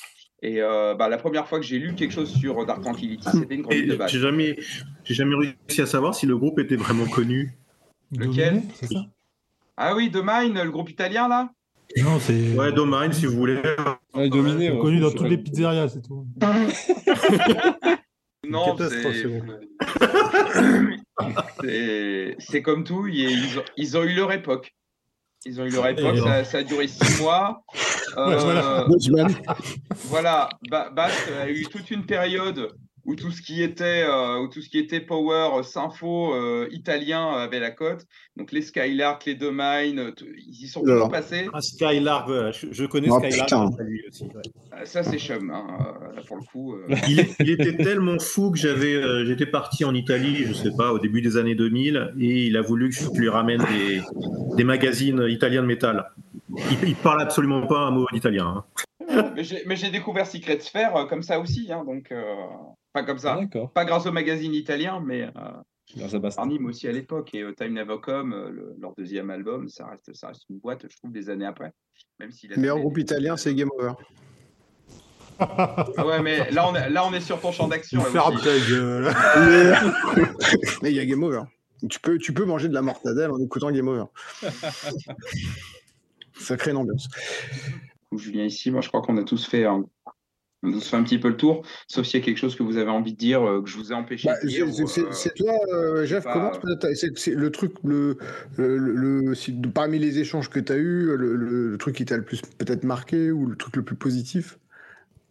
Et euh, bah, la première fois que j'ai lu quelque chose sur Dark Tranquillity, c'était une chronique de base. j'ai jamais, j'ai jamais réussi à savoir si le groupe était vraiment connu. Lequel c'est ça Ah oui, The Mine, le groupe italien là Non, c'est Ouais, Domain, si vous voulez. Ouais, dominé, ouais, connu dans toutes les pizzerias, c'est tout. Non, c'est- c'est c'est comme tout, ils ont, ils ont eu leur époque. Ils ont eu leur époque, ça, ça a duré six mois. Euh, voilà. Voilà, Ba- Bast a eu toute une période où tout ce qui était, euh, où tout ce qui était power, euh, sympho euh, italien avait la cote. Donc les Skylark, les Domain, euh, tout- ils y sont tous passés. Ah, Skylark, je, je connais Oh, Skylark. putain. lui aussi, ouais. Euh, Ça c'est chum, hein, euh, là, pour le coup. euh. il, était tellement fou que j'avais, euh, j'étais parti en Italie, je sais pas, au début des années 2000, et il a voulu que je lui ramène des, des magazines italiens de métal. Il, il parle absolument pas un mot d'italien. hein. mais j'ai découvert Secret Sphere euh, comme ça aussi, hein, donc euh, pas comme ça. Pas grâce au magazine italien, mais euh, Grâce à Bastien. par Nîmes aussi à l'époque. Et euh, Time Never Come, euh, le- leur deuxième album, ça reste, ça reste une boîte, je trouve, des années après. Même Le meilleur groupe des- italien, c'est Game Over. Ah ouais, mais là on est, là, on est sur ton champ d'action. Ferme ta gueule. Mais il y a Game Over. Tu peux, tu peux manger de la mortadelle en écoutant Game Over. Ça crée une ambiance. Julien ici, moi je crois qu'on a tous fait un, on tous fait un petit peu le tour, sauf s'il y a quelque chose que vous avez envie de dire, euh, que je vous ai empêché Bah, de dire. c'est- euh, toi, euh, Jeff, pas- commence peut-être. C'est le truc, le, le, le- parmi les échanges que tu as eu, le, le- le truc qui t'a le plus peut-être marqué ou le truc le plus positif?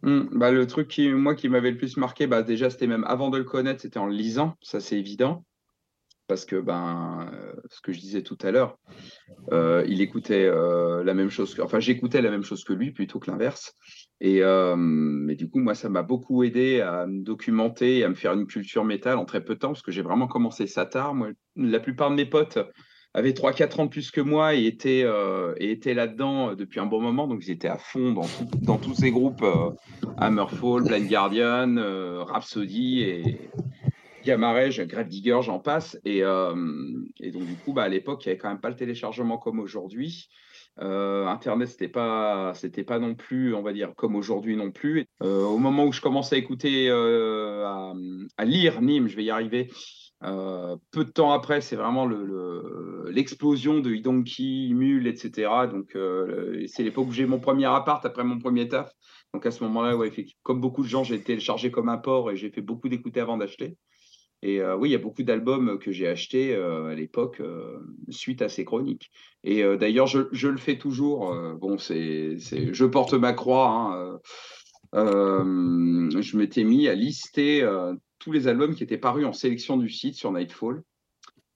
Hmm, bah, le truc qui, moi, qui m'avait le plus marqué, bah, déjà, c'était même avant de le connaître, c'était en le lisant, ça c'est évident. Parce que, ben, euh, ce que je disais tout à l'heure, euh, il écoutait euh, la même chose que, enfin, j'écoutais la même chose que lui plutôt que l'inverse. Et, mais du coup, moi, ça m'a beaucoup aidé à me documenter et à me faire une culture métal en très peu de temps, parce que j'ai vraiment commencé ça tard. Moi, la plupart de mes potes avaient 3-4 ans de plus que moi et étaient, et étaient là-dedans depuis un bon moment, donc ils étaient à fond dans, dans tous ces groupes. Hammerfall, Blind Guardian, Rhapsody et Gamma Ray, Grave Digger, j'en passe. Et, euh, et donc, du coup, bah, à l'époque, il n'y avait quand même pas le téléchargement comme aujourd'hui. Euh, Internet, c'était pas, c'était pas non plus, on va dire, comme aujourd'hui non plus. Euh, au moment où je commençais à écouter, à, lire Nîmes, je vais y arriver, peu de temps après, c'est vraiment l'explosion le, de Hidonki, Mule, etc. Donc, c'est l'époque où j'ai mon premier appart après mon premier taf. Donc, à ce moment-là, ouais, comme beaucoup de gens, j'ai téléchargé comme un port et j'ai fait beaucoup d'écouter avant d'acheter. Et euh, oui, il y a beaucoup d'albums que j'ai achetés à l'époque suite à ces chroniques. Et d'ailleurs, je, le fais toujours. bon, c'est, je porte ma croix. Hein, je m'étais mis à lister tous les albums qui étaient parus en sélection du site sur Nightfall.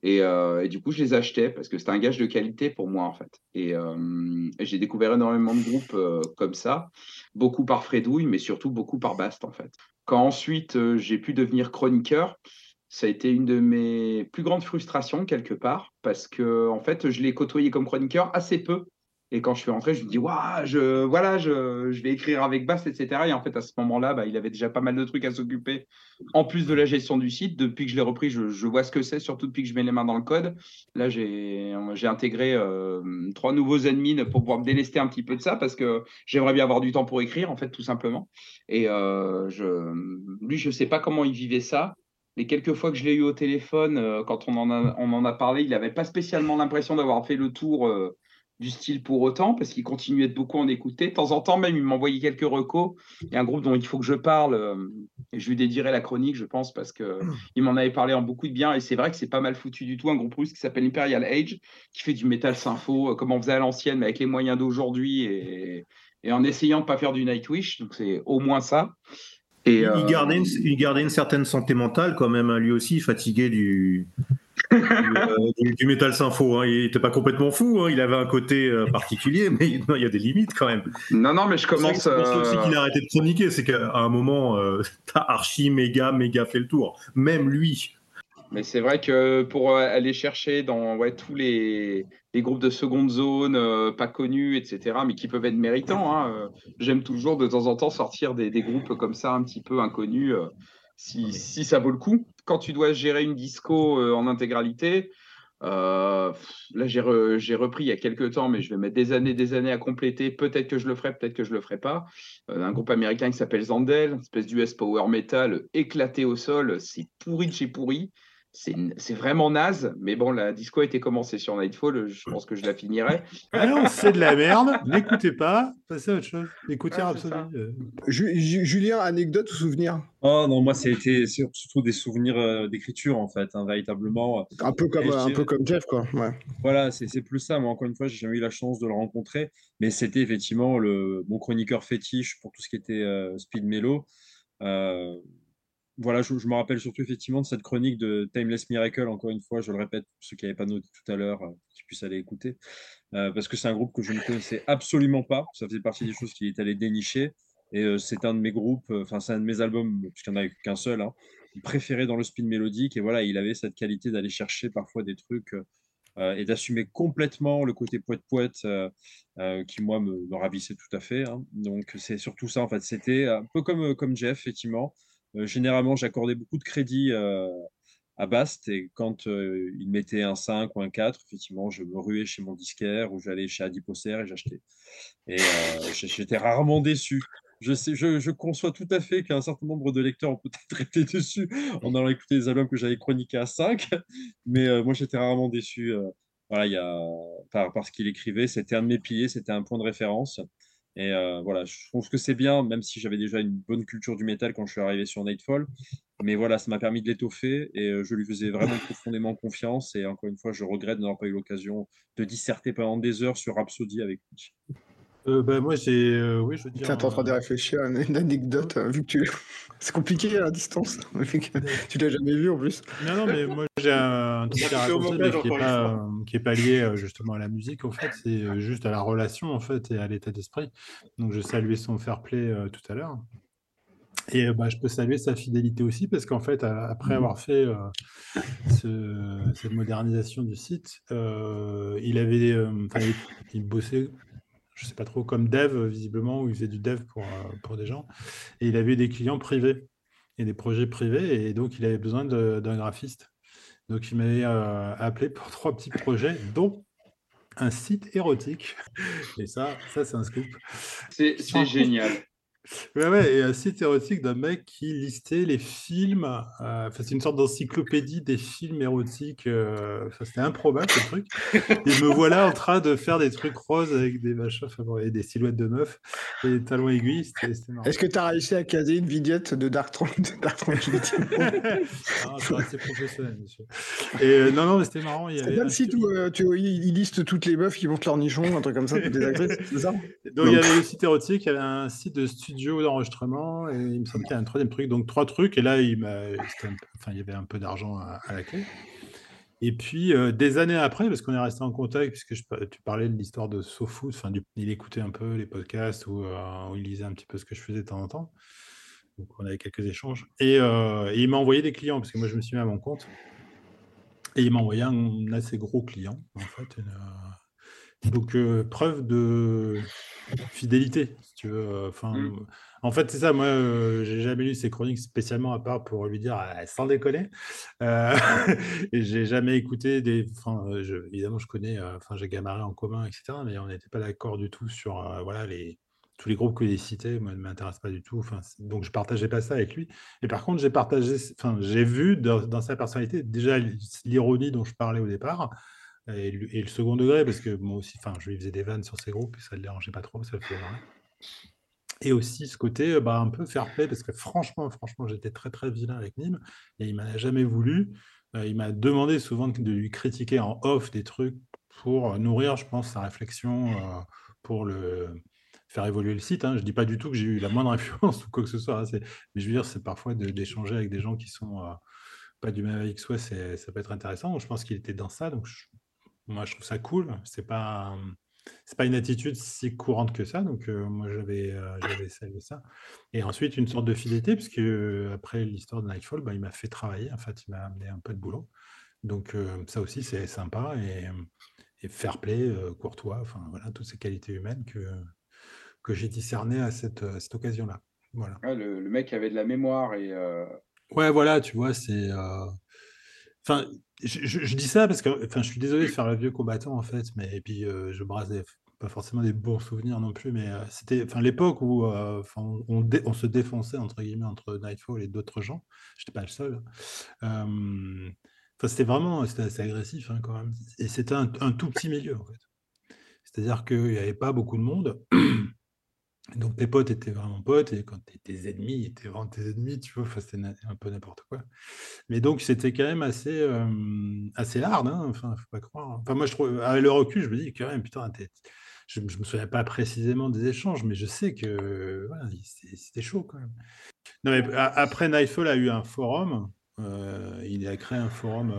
Euh, et, du coup, je les achetais parce que c'était un gage de qualité pour moi, en fait. Et, euh, j'ai découvert énormément de groupes euh, comme ça, beaucoup par Fredouille, mais surtout beaucoup par Bast, en fait. Quand ensuite j'ai pu devenir chroniqueur, ça a été une de mes plus grandes frustrations, quelque part, parce que, en fait, je l'ai côtoyé comme chroniqueur assez peu et quand je suis rentré, je me dis, waouh, je, voilà, je, je, vais écrire avec Bast, etc. Et en fait, à ce moment-là, bah, il avait déjà pas mal de trucs à s'occuper, en plus de la gestion du site. Depuis que je l'ai repris, je, vois ce que c'est, surtout depuis que je mets les mains dans le code. Là, j'ai intégré euh, trois nouveaux admins pour pouvoir me délester un petit peu de ça, parce que j'aimerais bien avoir du temps pour écrire, en fait, tout simplement. Et euh, lui, je ne sais pas comment il vivait ça. Les quelques fois que je l'ai eu au téléphone, euh, quand on en, a, on en a parlé, il n'avait pas spécialement l'impression d'avoir fait le tour du style pour autant, parce qu'il continuait de beaucoup en écouter. De temps en temps, même, il m'envoyait quelques recos. Il y a un groupe dont il faut que je parle, euh, et je lui dédierai la chronique, je pense, parce qu'il m'en avait parlé en beaucoup de bien, et c'est vrai que c'est pas mal foutu du tout. Un groupe russe qui s'appelle Imperial Age, qui fait du métal sympho, euh, comme on faisait à l'ancienne, mais avec les moyens d'aujourd'hui, et, en essayant de pas faire du Nightwish. Donc, c'est au moins ça. Et, il, euh, gardait une, il, gardait une, certaine santé mentale quand même, hein, lui aussi, fatigué du, euh, du, métal sympho. Hein. Il n'était pas complètement fou, hein. il avait un côté euh, particulier, mais il y a des limites quand même. Non, non, mais je commence. C'est aussi qu'il a arrêté de chroniquer, c'est qu'à un moment, euh, t'as archi, méga, méga fait le tour. Même lui. Mais c'est vrai que pour aller chercher dans ouais, tous les, les, groupes de seconde zone, pas connus, etc., mais qui peuvent être méritants, hein, j'aime toujours de temps en temps sortir des, des, groupes comme ça, un petit peu inconnus si, si, ça vaut le coup. Quand tu dois gérer une disco euh, en intégralité, euh, là j'ai, repris il y a quelques temps, mais je vais mettre des années, des années à compléter. Peut-être que je le ferai, peut-être que je le ferai pas. Euh, un groupe américain qui s'appelle Zandel, une espèce d'US power metal éclaté au sol, c'est pourri de chez pourri c'est vraiment naze, mais bon, la disco a été commencée sur Nightfall, je pense que je la finirai. Ah non, c'est de la merde, n'écoutez pas, passez à autre chose, écoutez ah. Julien, anecdote ou souvenir? Oh non, moi, c'était surtout des souvenirs euh, d'écriture, en fait, hein, véritablement. Un peu comme, un peu comme Jeff, quoi. Ouais. Voilà, c'est plus ça. Moi, encore une fois, j'ai jamais eu la chance de le rencontrer, mais c'était effectivement le, mon chroniqueur fétiche pour tout ce qui était euh, speed mellow voilà, je, me rappelle surtout effectivement de cette chronique de Timeless Miracle, encore une fois, je le répète, pour ceux qui n'avaient pas noté tout à l'heure, euh, qui puissent aller écouter, euh, parce que c'est un groupe que je ne connaissais absolument pas, ça faisait partie des choses qu'il est allé dénicher, et euh, c'est un de mes groupes, enfin c'est un de mes albums, puisqu'il n'y en a qu'un seul, hein, préféré dans le spin mélodique, et voilà, il avait cette qualité d'aller chercher parfois des trucs et d'assumer complètement le côté poète-poète qui, moi, me, ravissait tout à fait. Hein. Donc, c'est surtout ça, en fait. C'était un peu comme, comme Jeff, effectivement. Euh, généralement, j'accordais beaucoup de crédit euh, à Bast et quand euh, il mettait un 5 ou un 4, effectivement, je me ruais chez mon disquaire ou j'allais chez Adiposer et j'achetais. Et j'étais rarement déçu. Je, conçois tout à fait qu'un certain nombre de lecteurs ont peut-être été dessus en allant écouter des albums que j'avais chroniqués à 5, mais moi j'étais rarement déçu. il y a, par, par ce qu'il écrivait, c'était un de mes piliers, c'était un point de référence. Et euh, voilà, je trouve que c'est bien, même si j'avais déjà une bonne culture du métal quand je suis arrivé sur Nightfall. Mais voilà, ça m'a permis de l'étoffer et euh, je lui faisais vraiment profondément confiance. Et encore une fois, je regrette de n'avoir pas eu l'occasion de disserter pendant des heures sur Rhapsody avec lui. Euh, bah, moi, j'ai. Euh, oui, je veux dire. Tiens, t'es en train de réfléchir à une anecdote, hein, vu que tu. C'est compliqué à distance. tu l'as jamais vu en plus. Non, non, mais moi, j'ai un truc à raconter, mais qui n'est pas, qui est pas lié euh, justement à la musique, en fait. C'est juste à la relation, en fait, et à l'état d'esprit. Donc, je saluais son fair play tout à l'heure. Et bah, je peux saluer sa fidélité aussi, parce qu'en fait, après mmh. avoir fait ce, cette modernisation du site, il avait, il, il, bossait je sais pas trop, comme dev, visiblement, où il faisait du dev pour, euh, pour des gens. Et il avait des clients privés et des projets privés, et donc il avait besoin d'un graphiste. Donc il m'avait euh, appelé pour trois petits projets, dont un site érotique. Et ça, ça c'est un scoop. C'est génial. Ouais, ouais, et un site érotique d'un mec qui listait les films. euh, Enfin, c'est une sorte d'encyclopédie des films érotiques. euh, c'était improbable ce truc. Et me voilà en train de faire des trucs roses avec des machins, et des silhouettes de meufs et des talons aiguilles. C'était c'était marrant. Est-ce que tu as réussi à caser une vignette de Dark, de Dark Tranquility Ah, c'est assez professionnel, monsieur. Et euh, non, non, mais c'était marrant. Il y avait un le site où euh, tu, ils listent toutes les meufs qui montent leur nichon, un truc comme ça, toutes les actrices, c'est ça? Donc, il y avait le site érotique, il y avait un site de studio d'enregistrement, et il me semble qu'il y a un troisième truc, donc trois trucs, et là, il, enfin, il y avait un peu d'argent à, à la clé. Et puis, euh, des années après, parce qu'on est resté en contact, puisque je tu parlais de l'histoire de SoFood, enfin, du- il écoutait un peu les podcasts, ou euh, où il lisait un petit peu ce que je faisais de temps en temps. Donc, on avait quelques échanges. Et, euh, et il m'a envoyé des clients, parce que moi, je me suis mis à mon compte. Et il m'a envoyé un assez gros client, en fait. une, donc, euh, preuve de fidélité, tu veux. euh, Enfin, Mm. En fait, c'est ça. Moi, euh, j'ai jamais lu ses chroniques spécialement à part pour lui dire ah, sans déconner. Euh, et j'ai jamais écouté des. Enfin, euh, je- évidemment, je connais. euh, Enfin, j'ai Gamaré en commun, etc. Mais on n'était pas d'accord du tout sur voilà les tous les groupes que j'ai cités. Moi, ne m'intéressent pas du tout. Enfin, donc, je partageais pas ça avec lui. Et par contre, j'ai partagé. Enfin, j'ai vu dans, dans sa personnalité déjà l'ironie dont je parlais au départ. Et le, et le second degré, parce que moi aussi, enfin, je lui faisais des vannes sur ses groupes et ça ne le dérangeait pas trop, ça le faisait marrer. Et aussi ce côté euh, bah, un peu fair play, parce que franchement, franchement, j'étais très très vilain avec Nîmes et il m'en a jamais voulu. Euh, il m'a demandé souvent de lui critiquer en off des trucs pour nourrir, je pense, sa réflexion euh, pour le faire évoluer le site. Hein. Je dis pas du tout que j'ai eu la moindre influence ou quoi que ce soit. hein. Mais je veux dire, c'est parfois d'échanger avec des gens qui sont pas du même avis que soi, ça peut être intéressant. Je pense qu'il était dans ça, donc moi je trouve ça cool. C'est pas c'est pas une attitude si courante que ça, donc euh, moi j'avais euh, j'avais salué ça. Et ensuite une sorte de fidélité, puisque euh, après l'histoire de Nightfall, bah, il m'a fait travailler, en fait, il m'a amené un peu de boulot. Donc ça aussi c'est sympa et, et fair play, courtois, enfin voilà, toutes ces qualités humaines que, que j'ai discernées à cette, à cette occasion-là. Voilà. Ouais, le, le mec avait de la mémoire et Ouais, voilà, tu vois, c'est. Enfin, je, je- je dis ça parce que, enfin, je suis désolé de faire le vieux combattant en fait, mais et puis euh, je brasse pas forcément des bons souvenirs non plus, mais euh, c'était, enfin, l'époque où, euh, on, se défonçait entre guillemets entre Nightfall et d'autres gens. J'étais pas le seul. Enfin, c'était vraiment, c'était assez agressif hein, quand même. Et c'était un, un tout petit milieu en fait. C'est-à-dire qu'il n'y avait pas beaucoup de monde. Donc tes potes étaient vraiment potes et quand tes, ennemis étaient vraiment tes ennemis, tu vois, c'était un peu n'importe quoi. Mais donc c'était quand même assez, euh, assez hard, hein, enfin, faut pas croire. Enfin, moi je trouve, avec le recul, je me dis quand même, putain, je, je me souviens pas précisément des échanges, mais je sais que c'était chaud quand même. Non, mais après Nightfall a eu un forum, euh, il a créé un forum,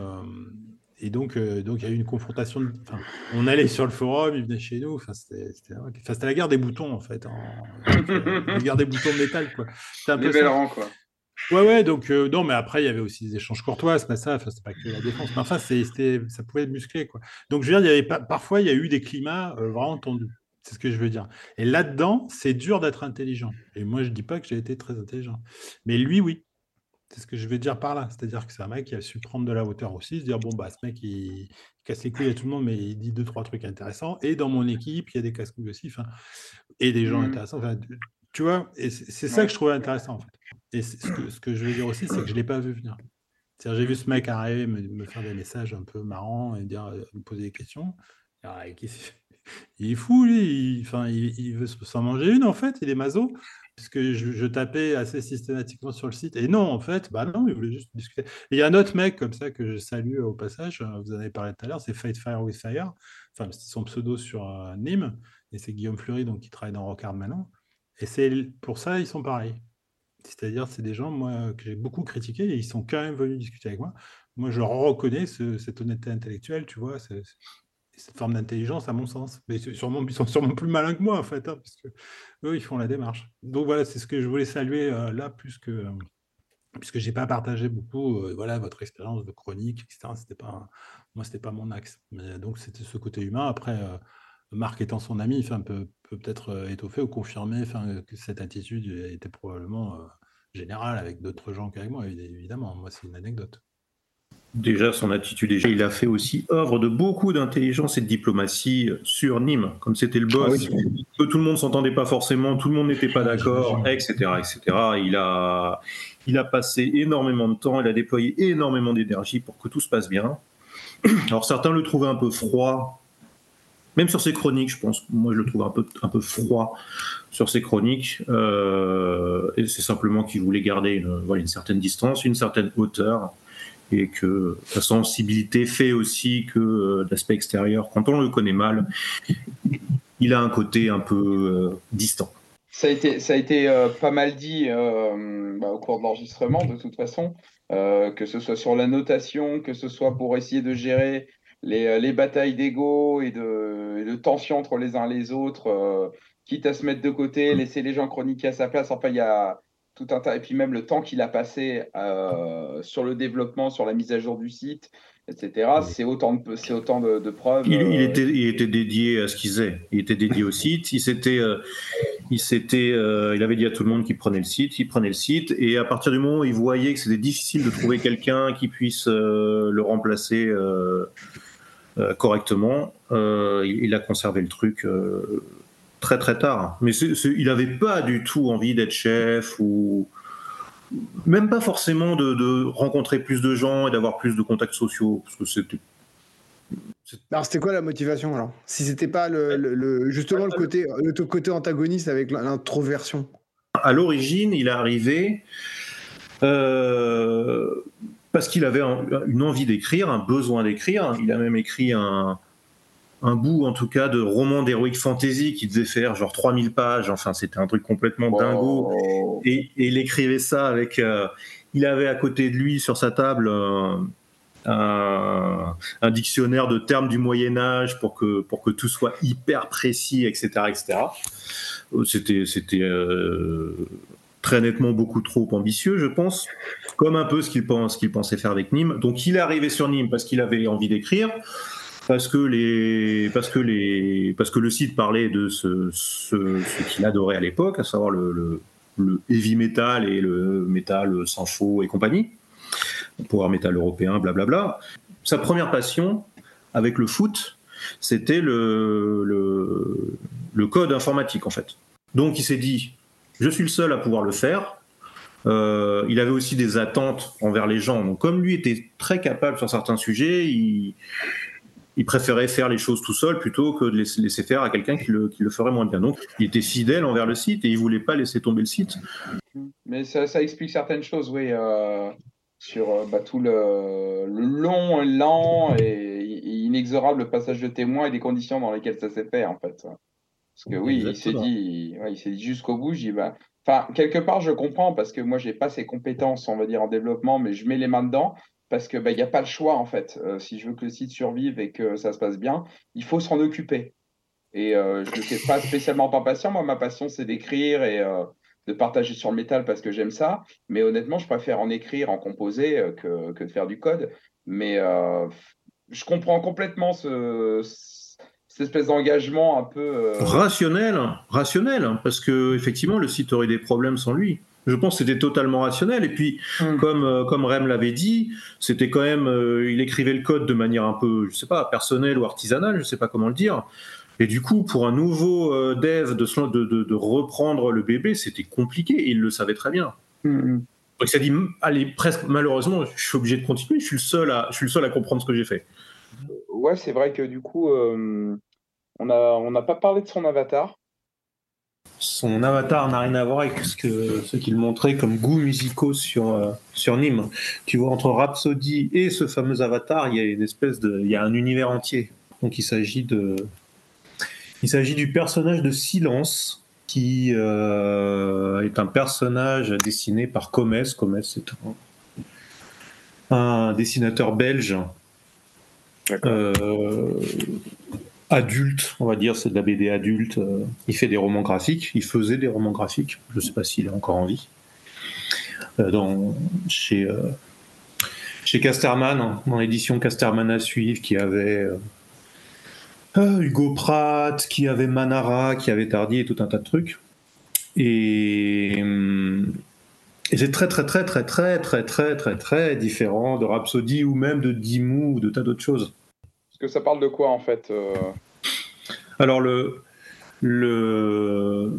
et donc, euh, donc il y a eu une confrontation. de- enfin, on allait sur le forum, il venait chez nous, enfin, c'était c'était enfin, c'était la guerre des boutons en fait, en- la guerre des boutons de métal quoi. C'était un les rangs, quoi. Ouais, ouais, donc euh, non, mais après, il y avait aussi des échanges courtois, pas ça, enfin, c'est pas que la défense, mais enfin, c'est- c'était, ça pouvait être musclé, quoi. Donc, je veux dire, il y avait pas, parfois, il y a eu des climats euh, vraiment tendus, c'est ce que je veux dire. Et là-dedans, c'est dur d'être intelligent. Et moi, je dis pas que j'ai été très intelligent, mais lui, oui. C'est ce que je veux dire par là. C'est-à-dire que c'est un mec qui a su prendre de la hauteur aussi, se dire, bon, bah, ce mec, il, il casse les couilles à tout le monde, mais il dit deux, trois trucs intéressants. Et dans mon équipe, il y a des casse-couilles aussi, enfin, et des gens Mhm. intéressants. Tu vois, et c'est ça que je trouvais intéressant, en fait. Et ce que, ce que je veux dire aussi, c'est que je ne l'ai pas vu venir. C'est-à-dire, j'ai vu ce mec arriver, me, me faire des messages un peu marrants et dire, euh, me poser des questions. Alors, il est fou, lui. Il, enfin, il, il veut s'en manger une, en fait. Il est maso. Puisque je, je tapais assez systématiquement sur le site. Et non, en fait, bah non, il voulait juste discuter. Il y a un autre mec comme ça que je salue au passage. euh, Vous en avez parlé tout à l'heure, c'est Fight Fire with Fire. Enfin, c'est son pseudo sur euh, Nîmes. Et c'est Guillaume Fleury, donc, qui travaille dans Rockard maintenant. Et c'est pour ça, ils sont pareils. C'est-à-dire, c'est des gens moi, que j'ai beaucoup critiqués et ils sont quand même venus discuter avec moi. Moi, je reconnais ce- cette honnêteté intellectuelle, tu vois, cette forme d'intelligence, à mon sens. Mais sûrement, ils sont sûrement plus malins que moi, en fait, hein, parce que eux, ils font la démarche. Donc voilà, c'est ce que je voulais saluer euh, là, plus que, euh, puisque j'ai pas partagé beaucoup, euh, voilà, votre expérience de chronique, etc. C'était pas, moi, c'était pas mon axe. Mais donc, c'était ce côté humain. Après, euh, Marc étant son ami, enfin, peut peut peut-être euh, étoffer ou confirmer que cette attitude était probablement euh, générale avec d'autres gens qu'avec moi, évi- évidemment. Moi, c'est une anecdote. Déjà son attitude. Il a fait aussi œuvre de beaucoup d'intelligence et de diplomatie sur Nîmes, comme c'était le boss. Ah que tout le monde s'entendait pas forcément, tout le monde n'était pas d'accord, etc., etc. Il a, il a passé énormément de temps, il a déployé énormément d'énergie pour que tout se passe bien. Alors certains le trouvaient un peu froid, même sur ses chroniques, je pense. Moi, je le trouve un peu, un peu froid sur ses chroniques. Euh, et c'est simplement qu'il voulait garder une, voilà, une certaine distance, une certaine hauteur et que sa sensibilité fait aussi que euh, l'aspect extérieur, quand on le connaît mal, il a un côté un peu euh, distant. Ça a été, ça a été pas mal dit bah, au cours de l'enregistrement, de toute façon, que ce soit sur la notation, que ce soit pour essayer de gérer les, les batailles d'ego et de, et de tension entre les uns les autres, quitte à se mettre de côté, laisser les gens chroniquer à sa place. Enfin, il y a, tout un tas, et puis même le temps qu'il a passé euh, sur le développement, sur la mise à jour du site, etc. C'est autant de, c'est autant de, preuves. Il, euh, était, il était dédié à ce qu'il faisait. Il était dédié au site. Il s'était, euh, il s'était, il avait dit à tout le monde qu'il prenait le site. Il prenait le site, et à partir du moment où il voyait que c'était difficile de trouver quelqu'un qui puisse le remplacer correctement, il, il, a conservé le truc très très tard. Mais il n'avait pas du tout envie d'être chef ou même pas forcément de, rencontrer plus de gens et d'avoir plus de contacts sociaux parce que c'était. Alors c'était quoi la motivation alors? Si c'était pas le, justement le côté le côté antagoniste avec l'introversion? À l'origine, il est arrivé euh, parce qu'il avait une envie d'écrire, un besoin d'écrire. Il a même écrit un, un bout en tout cas de roman d'heroic fantasy qui devait faire genre 3000 pages, enfin c'était un truc complètement dingo. Et, il écrivait ça avec... Euh, il avait à côté de lui sur sa table euh, un, dictionnaire de termes du Moyen Âge pour que, pour que tout soit hyper précis, etc. etc. Euh, c'était... c'était très nettement beaucoup trop ambitieux, je pense, comme un peu ce qu'il pense, qu'il pensait faire avec Nîmes. Donc il est arrivé sur Nîmes parce qu'il avait envie d'écrire parce que les parce que les parce que le site parlait de ce, qu'il adorait à l'époque, à savoir le, heavy metal et le metal sans faux et compagnie, pouvoir metal européen, blablabla. Sa première passion avec le foot, c'était le code informatique en fait. Donc il s'est dit, je suis le seul à pouvoir le faire. Euh, il avait aussi des attentes envers les gens. Donc comme lui était très capable sur certains sujets, il, il préférait faire les choses tout seul plutôt que de laisser faire à quelqu'un qui le, ferait moins bien. Donc, il était fidèle envers le site et il voulait pas laisser tomber le site. Mais ça, explique certaines choses, oui, euh, sur euh, bah, tout le, long, lent et inexorable passage de témoins et des conditions dans lesquelles ça s'est fait, en fait. Parce que oui, il s'est dit, il s'est dit jusqu'au bout, j'y bah, Enfin, quelque part, je comprends parce que moi, j'ai pas ces compétences, on va dire, en développement, mais je mets les mains dedans parce qu'il bah, n'y a pas le choix en fait. Euh, si je veux que le site survive et que ça se passe bien, il faut s'en occuper. Et euh, je ne fais pas spécialement pas patient. Moi, ma passion, c'est d'écrire et euh, de partager sur le métal parce que j'aime ça. Mais honnêtement, je préfère en écrire, en composer que, que de faire du code. Mais je comprends complètement ce, cette espèce d'engagement un peu rationnel, rationnel, hein, parce que effectivement, le site aurait des problèmes sans lui. Je pense que c'était totalement rationnel. Et puis, hmm. comme, euh, comme Rem l'avait dit, c'était quand même, euh, il écrivait le code de manière un peu, je sais pas, personnelle ou artisanale, je sais pas comment le dire. Et du coup, pour un nouveau euh, dev de, de, de, reprendre le bébé, c'était compliqué. Et il le savait très bien. Hmm. Donc, ça dit, allez, presque, malheureusement, je suis obligé de continuer. Je suis le seul à, je suis le seul à comprendre ce que j'ai fait. Ouais, c'est vrai que du coup, on n'a on n'a pas parlé de son avatar son avatar n'a rien à voir avec ce que ce qu'il montrait comme goûts musicaux sur euh, sur Nîmes. Tu vois entre Rhapsody et ce fameux avatar, il y a une espèce de il y a un univers entier. Donc il s'agit de il s'agit du personnage de Silence qui euh, est un personnage dessiné par Comes. Comes c'est un, un, dessinateur belge. Euh, adulte, on va dire, c'est de la BD adulte. Euh, il fait des romans graphiques, il faisait des romans graphiques, je ne sais pas s'il est encore en vie. Euh, chez, euh, chez Casterman, dans l'édition Casterman à suivre, qui avait Hugo Pratt, qui avait Manara, qui avait Tardy et tout un tas de trucs. Et, Et c'est très, très, très, très, très, très, très, très, très différent de Rhapsody ou même de Dimmu ou de tas d'autres choses. Parce que ça parle de quoi en fait euh Alors, le, le...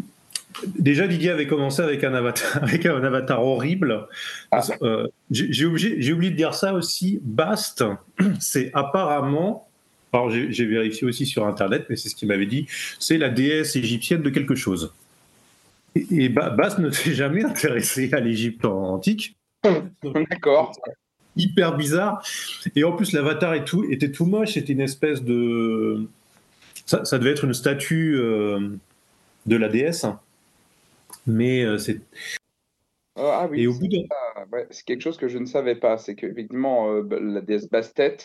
Déjà, Didier avait commencé avec un avatar, avec un avatar horrible. Ah. Euh, j'ai oublié, de dire ça aussi. Bast, c'est apparemment, alors j'ai vérifié aussi sur Internet, mais c'est ce qu'il m'avait dit, c'est la déesse égyptienne de quelque chose. Et, et Ba- Bast ne s'est jamais intéressé à l'Égypte antique. D'accord. Hyper bizarre. Et en plus, l'avatar était tout moche. C'était une espèce de. Ça, ça devait être une statue euh, de la déesse. Mais euh, c'est. Euh, ah oui, Et au bout de. Ah, ouais, c'est quelque chose que je ne savais pas. C'est qu'effectivement, euh, bah, la déesse Bastet,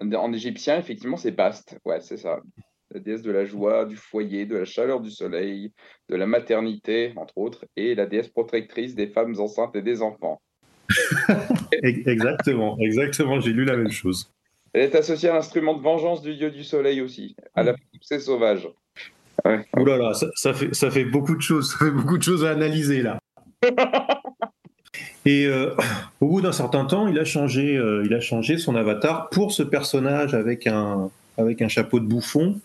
en en égyptien, effectivement, c'est Bast. Ouais, c'est ça. La déesse de la joie, du foyer, de la chaleur du soleil, de la maternité, entre autres, et la déesse protectrice des femmes enceintes et des enfants. Ex- Exactement, exactement. J'ai lu la même chose. Elle est associée à l'instrument de vengeance du dieu du soleil aussi, à la poussée sauvage. Ouais. Ouh là là, ça, ça fait, ça fait beaucoup de choses. Ça fait beaucoup de choses à analyser là. Et euh, au bout d'un certain temps, il a changé, euh, il a changé son avatar pour ce personnage avec un, avec un chapeau de bouffon.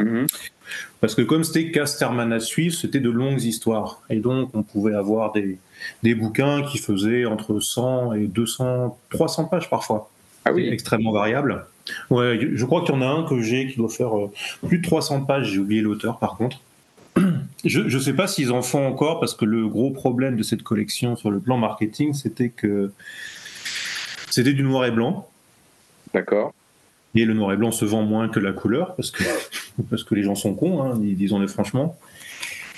Mhm. Parce que comme c'était Casterman à suivre, c'était de longues histoires. Et donc, on pouvait avoir des, des bouquins qui faisaient entre 100 et 200, 300 pages parfois. Ah oui, extrêmement variable. Ouais, je crois qu'il y en a un que j'ai qui doit faire euh, plus de 300 pages. J'ai oublié l'auteur par contre. Je ne sais pas s'ils en font encore parce que le gros problème de cette collection sur le plan marketing, c'était que c'était du noir et blanc. d'accord. Et le noir et blanc se vend moins que la couleur parce que, parce que les gens sont cons, hein, disons-le franchement.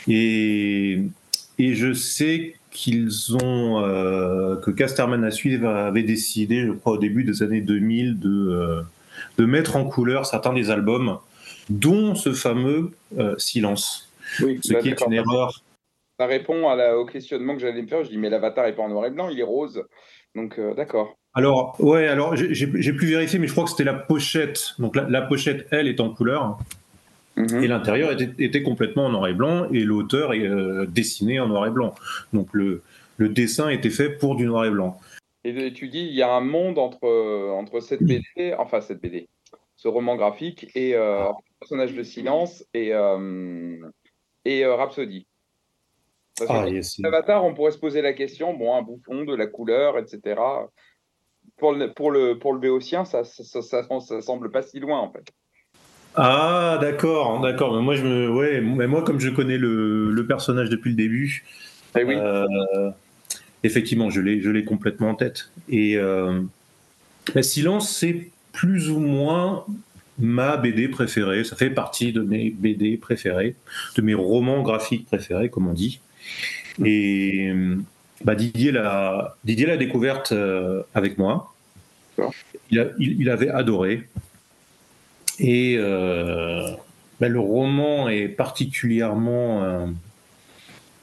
Et, et je sais qu'ils ont euh, que Casterman à suivre avait décidé, je crois au début des années 2000, de, euh, de mettre en couleur certains des albums, dont ce fameux euh, Silence, Oui, ce bah, qui est d'accord. une erreur. Ça répond à la- au questionnement que j'allais me faire. Je dis, mais l'avatar n'est pas en noir et blanc, il est rose. Donc, d'accord. Alors ouais, alors j'ai plus vérifié, mais je crois que c'était la pochette. Donc la, la pochette, elle, est en couleur. Mhm. Et l'intérieur était, était complètement en noir et blanc et l'auteur est euh, dessiné en noir et blanc. Donc le, le dessin était fait pour du noir et blanc. Et tu dis, il y a un monde entre, euh, entre cette BD, enfin cette BD, ce roman graphique et euh, personnage de silence et, euh, et euh, Rhapsody. Parce que Ah, yes. Avatar, on pourrait se poser la question, bon, un bouffon, de la couleur, etc. Pour le, pour le, pour le béotien, ça, ça, ça, semble pas si loin, en fait. Ah d'accord, d'accord. Mais moi je me, ouais, mais moi comme je connais le, le personnage depuis le début, Eh oui, euh, effectivement je l'ai, je l'ai complètement en tête. Et euh, la Silence c'est plus ou moins ma BD préférée. Ça fait partie de mes BD préférées, de mes romans graphiques préférés, comme on dit. Et bah, Didier l'a, Didier l'a découverte euh, avec moi. Il, a- il- il avait adoré. Et euh, bah, le roman est particulièrement euh,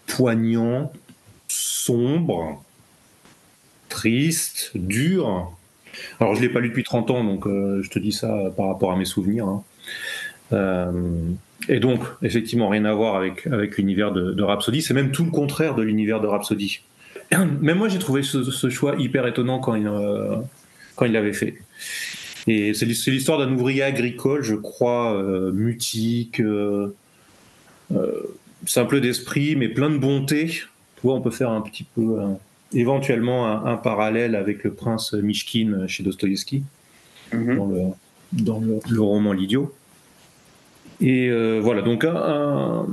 poignant, sombre, triste, dur. Alors, je ne l'ai pas lu depuis 30 ans, donc je te dis ça par rapport à mes souvenirs. hein. Et donc, effectivement, rien à voir avec, avec l'univers de, de Rhapsody. C'est même tout le contraire de l'univers de Rhapsody. Même moi, j'ai trouvé ce, ce choix hyper étonnant quand il, euh, quand il l'avait fait. Et c'est l'histoire d'un ouvrier agricole, je crois, euh, mutique, euh, euh, simple d'esprit, mais plein de bonté. Tu vois, on peut faire un petit peu, éventuellement, un, un parallèle avec le prince Mishkin chez Dostoïevski Mhm. dans, le, dans le, le roman L'idiot. Et voilà, donc un, un,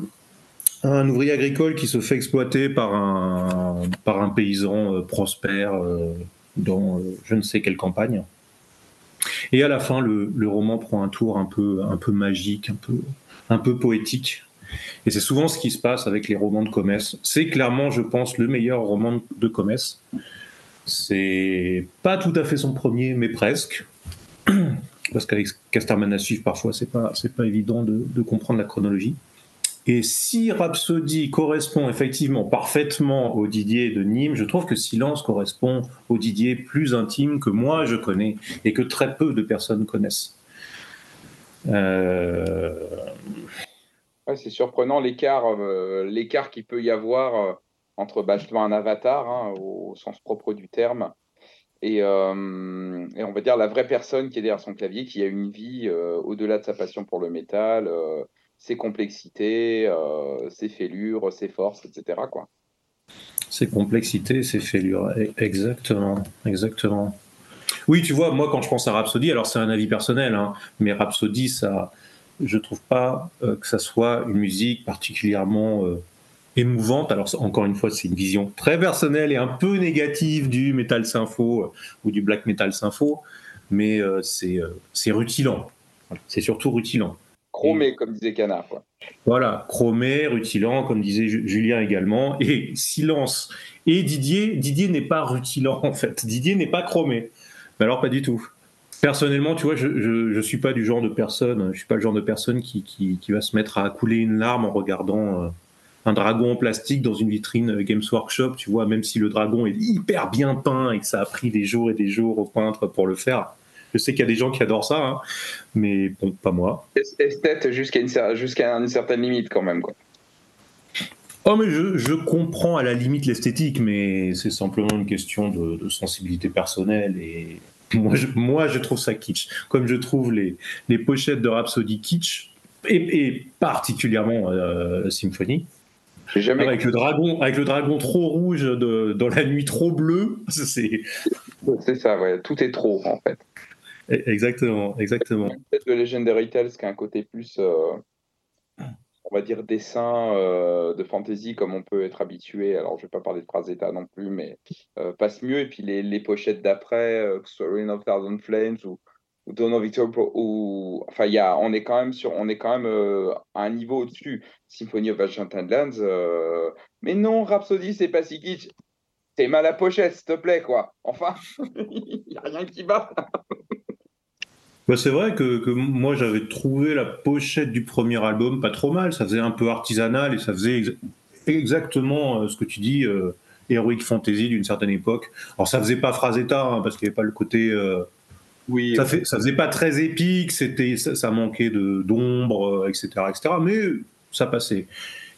un ouvrier agricole qui se fait exploiter par un, par un paysan euh, prospère euh, dans euh, je ne sais quelle campagne. Et à la fin, le, roman prend un tour un peu, un peu magique, un peu, un peu poétique. Et c'est souvent ce qui se passe avec les romans de Comès. C'est clairement, je pense, le meilleur roman de Comès. C'est pas tout à fait son premier, mais presque. Parce qu'avec Casterman à suivre, parfois, c'est pas, pas évident de, de comprendre la chronologie. Et si Rhapsody correspond effectivement parfaitement au Didier de Nîmes, je trouve que Silence correspond au Didier plus intime que moi je connais et que très peu de personnes connaissent. Euh, Ouais, c'est surprenant l'écart euh, l'écart qu'il peut y avoir euh, entre bah, justement un avatar, hein, au sens propre du terme, et, euh, et, on va dire la vraie personne qui est derrière son clavier, qui a une vie euh, au-delà de sa passion pour le métal, euh, ses complexités, ses fêlures, ses forces, etc. Quoi. Ses complexités, ses fêlures, e-, exactement, exactement. Oui, tu vois, moi quand je pense à Rhapsody, alors c'est un avis personnel, hein, mais Rhapsody, ça, je trouve pas que ça soit une musique particulièrement émouvante. Alors encore une fois, c'est une vision très personnelle et un peu négative du metal sympho euh, ou du black metal sympho, mais euh, euh, c'est rutilant. C'est surtout rutilant. Chromé, comme disait Canard. Voilà, chromé, rutilant, comme disait Julien également, et silence. Et Didier, Didier n'est pas rutilant en fait. Didier n'est pas chromé. Mais alors pas du tout. Personnellement, tu vois, je, je, suis pas du genre de personne, je suis pas le genre de personne qui, qui, qui va se mettre à couler une larme en regardant un dragon en plastique dans une vitrine Games Workshop, tu vois, même si le dragon est hyper bien peint et que ça a pris des jours et des jours au peintre pour le faire. Je sais qu'il y a des gens qui adorent ça, hein, mais bon, pas moi. Esthète jusqu'à une, une, certaine limite quand même, quoi. Oh, mais je, comprends à la limite l'esthétique, mais c'est simplement une question de, sensibilité personnelle et moi je, moi je, trouve ça kitsch. Comme je trouve les, les pochettes de Rhapsody kitsch, et, particulièrement euh, Symphony, avec, le dragon, avec le dragon trop rouge de, dans la nuit trop bleue, c'est. C'est ça, ouais. Tout est trop, en fait. E, exactement, exactement. Peut-être le Legendary Tales qui a un côté plus, euh, on va dire, dessin euh, de fantasy comme on peut être habitué. Alors, je vais pas parler de phrase d'état non plus, mais euh, passe mieux. Et puis les, les pochettes d'après, que ce soit Rain of Thousand Flames ou Dawn of Victor, ou enfin, y a, on est quand même sur, on est quand même à un niveau au-dessus. Symphony of Ancient Lands, mais non, Rhapsody, c'est pas si kitsch. T'es mal à pochette, s'il te plaît, quoi. Enfin, il n'y a rien qui va. Bah c'est vrai que, que moi j'avais trouvé la pochette du premier album pas trop mal. Ça faisait un peu artisanal et ça faisait exactement euh, ce que tu dis, Heroic Fantasy d'une certaine époque. Alors ça faisait pas Frazetta hein, parce qu'il n'y avait pas le côté oui, ça, fait, ça faisait pas très épique, c'était, ça, manquait d'ombre, etc., etc., mais ça passait.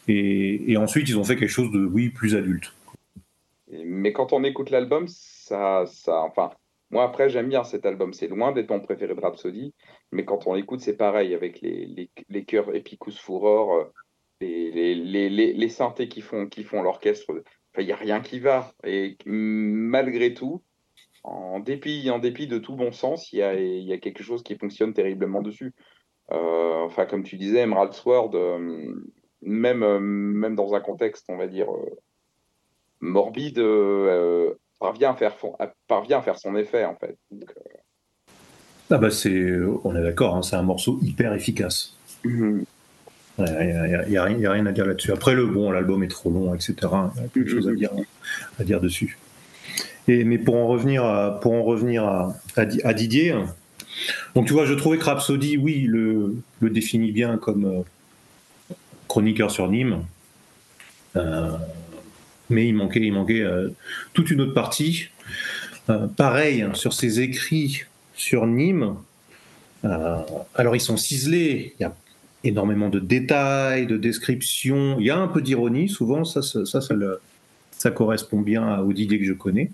Et, ensuite, ils ont fait quelque chose de, oui, plus adulte. Mais quand on écoute l'album, ça, ça, enfin, moi après, j'aime bien cet album. C'est loin d'être mon préféré de Rhapsody, mais quand on l'écoute, c'est pareil avec les, les, les chœurs Epicus Furor, euh, les, les, les, synthés qui font, qui font l'orchestre. Il n'y a rien qui va. Et malgré tout, en dépit, en dépit de tout bon sens, il y a, quelque chose qui fonctionne terriblement dessus. Euh, enfin, comme tu disais, Emerald Sword, euh, même, même dans un contexte, on va dire, morbide, parvient, à faire, parvient à faire son effet, en fait. ah bah c'est, on est d'accord, hein, c'est un morceau hyper efficace. Il n'y a, rien à dire là-dessus. Après, le bon, l'album est trop long, etc. Il y a quelque chose à dire, à dire dessus mais pour en revenir à, pour en revenir à, Didier, donc tu vois, je trouvais que Rhapsody, oui, le, le définit bien comme euh, chroniqueur sur Nîmes. Euh, mais il manquait, euh, toute une autre partie. pareil, sur ses écrits sur Nîmes, alors ils sont ciselés, il y a énormément de détails, de descriptions, il y a un peu d'ironie, souvent, ça, ça, correspond bien aux Didier que je connais.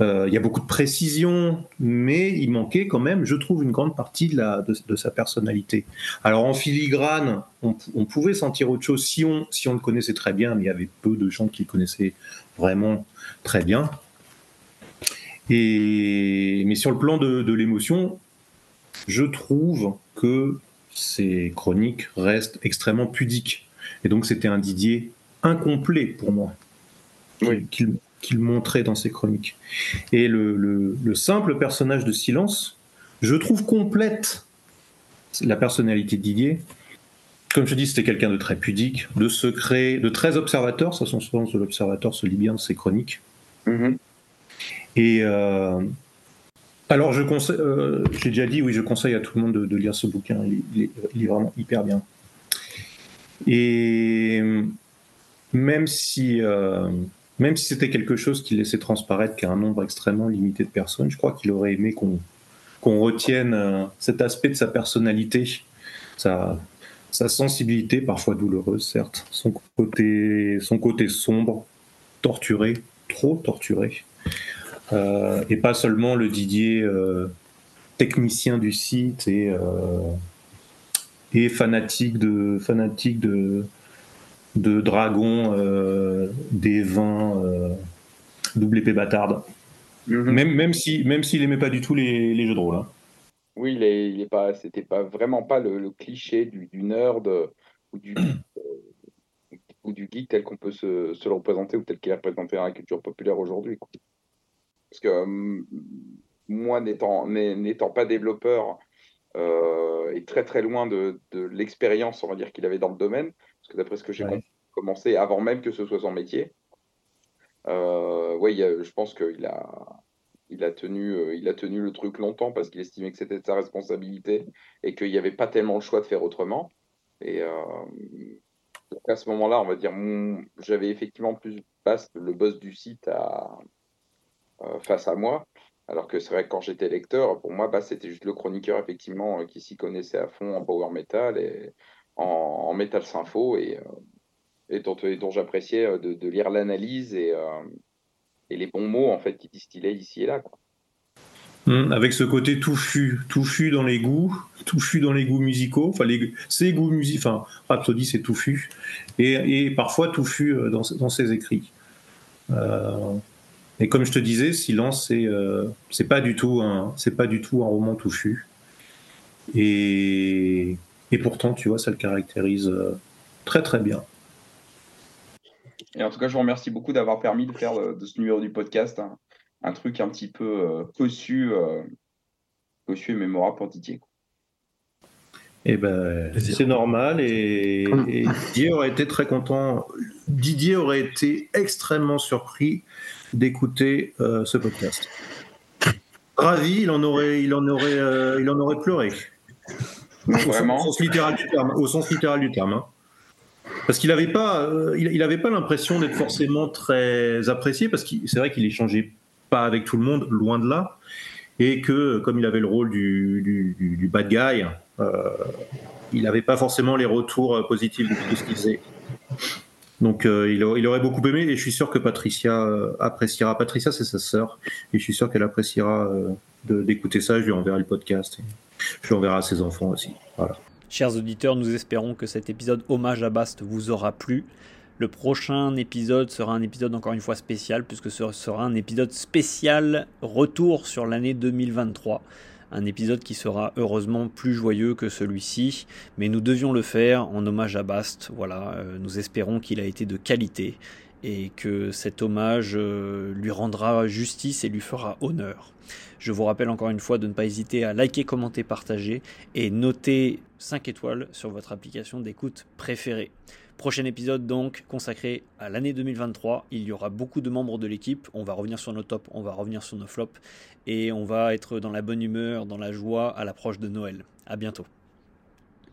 Euh, il y a beaucoup de précision, mais il manquait quand même, je trouve, une grande partie de, la, de, sa personnalité. Alors en filigrane, on, pouvait sentir autre chose si on, si on le connaissait très bien, mais il y avait peu de gens qui le connaissaient vraiment très bien. Et, mais sur le plan de, de l'émotion, je trouve que ces chroniques restent extrêmement pudiques. Et donc c'était un Didier incomplet pour moi. Oui qu'il montrait dans ses chroniques. Et le, simple personnage de Silence, je trouve complète la personnalité de Didier. Comme je dis, c'était quelqu'un de très pudique, de secret, de très observateur. Ça, son sens de l'observateur se lit bien dans ses chroniques. Mm-hmm. Et euh, alors, je conseille, euh, j'ai déjà dit, oui, je conseille à tout le monde de, lire ce bouquin. Il, est, vraiment hyper bien. Et même si euh, même si c'était quelque chose qui laissait transparaître qu'un nombre extrêmement limité de personnes, je crois qu'il aurait aimé qu'on qu'on retienne euh, cet aspect de sa personnalité, sa, sensibilité, parfois douloureuse certes, son côté, son côté sombre, torturé, trop torturé. et pas seulement le Didier technicien du site et, et fanatique de, fanatique de, de dragon des vins double épée bâtarde. Mhm. Même, même s'il même s'il aimait pas du tout les, les jeux de rôle. Hein. Oui, il est, il est pas, c'était pas vraiment pas le, cliché du, du, nerd ou du, euh, ou du geek tel qu'on peut se, se, le représenter ou tel qu'il est représenté dans la culture populaire aujourd'hui. Parce que euh, moi, n'étant, n'étant pas développeur euh, et très très loin de, de l'expérience, on va dire, qu'il avait dans le domaine, parce que d'après ce que j'ai commencé avant même que ce soit son métier, euh, je pense qu'il a, il a, tenu, euh, il a tenu le truc longtemps parce qu'il estimait que c'était sa responsabilité et qu'il n'y avait pas tellement le choix de faire autrement. Et euh, à ce moment-là, on va dire, j'avais effectivement plus le boss du site à, face à moi. Alors que c'est vrai que quand j'étais lecteur, pour moi, bah, c'était juste le chroniqueur, effectivement, qui s'y connaissait à fond en power metal et en, en metal sympho. Et, et dont, j'appréciais euh, de, lire l'analyse et, euh, et, les bons mots en fait qui distillaient ici et là. Hum, avec ce côté touffu, touffu dans les goûts, touffu dans les goûts musicaux, enfin les, ses goûts musicaux, enfin Rhapsody c'est touffu, et, parfois touffu euh, dans, ses écrits. et comme je te disais, Silence c'est c'est pas du tout un c'est pas du tout un roman touffu, et, et pourtant tu vois ça le caractérise très très bien. Et en tout cas, je vous remercie beaucoup d'avoir permis de faire de ce numéro du podcast un, truc un petit peu euh, cossu, euh, cossu et mémorable pour Didier. Eh ben, c'est normal et, Didier aurait été très content. Didier aurait été extrêmement surpris d'écouter euh, ce podcast. Ravi, il en aurait, il en aurait, euh, il en aurait pleuré. Vraiment. Au sens littéral du terme. Au sens littéral du terme hein. Parce qu'il n'avait pas, euh, il, il pas l'impression d'être forcément très apprécié, parce que c'est vrai qu'il échangeait pas avec tout le monde, loin de là, et que comme il avait le rôle du, du, bad guy, euh, il n'avait pas forcément les retours euh, positifs de tout ce qu'il faisait. Donc il, il, aurait beaucoup aimé, et je suis sûr que Patricia appréciera. Patricia, c'est sa sœur, et je suis sûr qu'elle appréciera d'écouter ça. Je lui enverrai le podcast, je lui enverrai à ses enfants aussi. Chers auditeurs, nous espérons que cet épisode hommage à Bast vous aura plu. Le prochain épisode sera un épisode encore une fois spécial, puisque ce sera un épisode spécial retour sur l'année 2023. Un épisode qui sera heureusement plus joyeux que celui-ci, mais nous devions le faire en hommage à Bast. Voilà, euh, nous espérons qu'il a été de qualité et que cet hommage euh, lui rendra justice et lui fera honneur. Je vous rappelle encore une fois de ne pas hésiter à liker, commenter, partager et noter 5 étoiles sur votre application d'écoute préférée. Prochain épisode donc consacré à l'année 2023. Il y aura beaucoup de membres de l'équipe. On va revenir sur nos tops, on va revenir sur nos flops et on va être dans la bonne humeur, dans la joie à l'approche de Noël. À bientôt.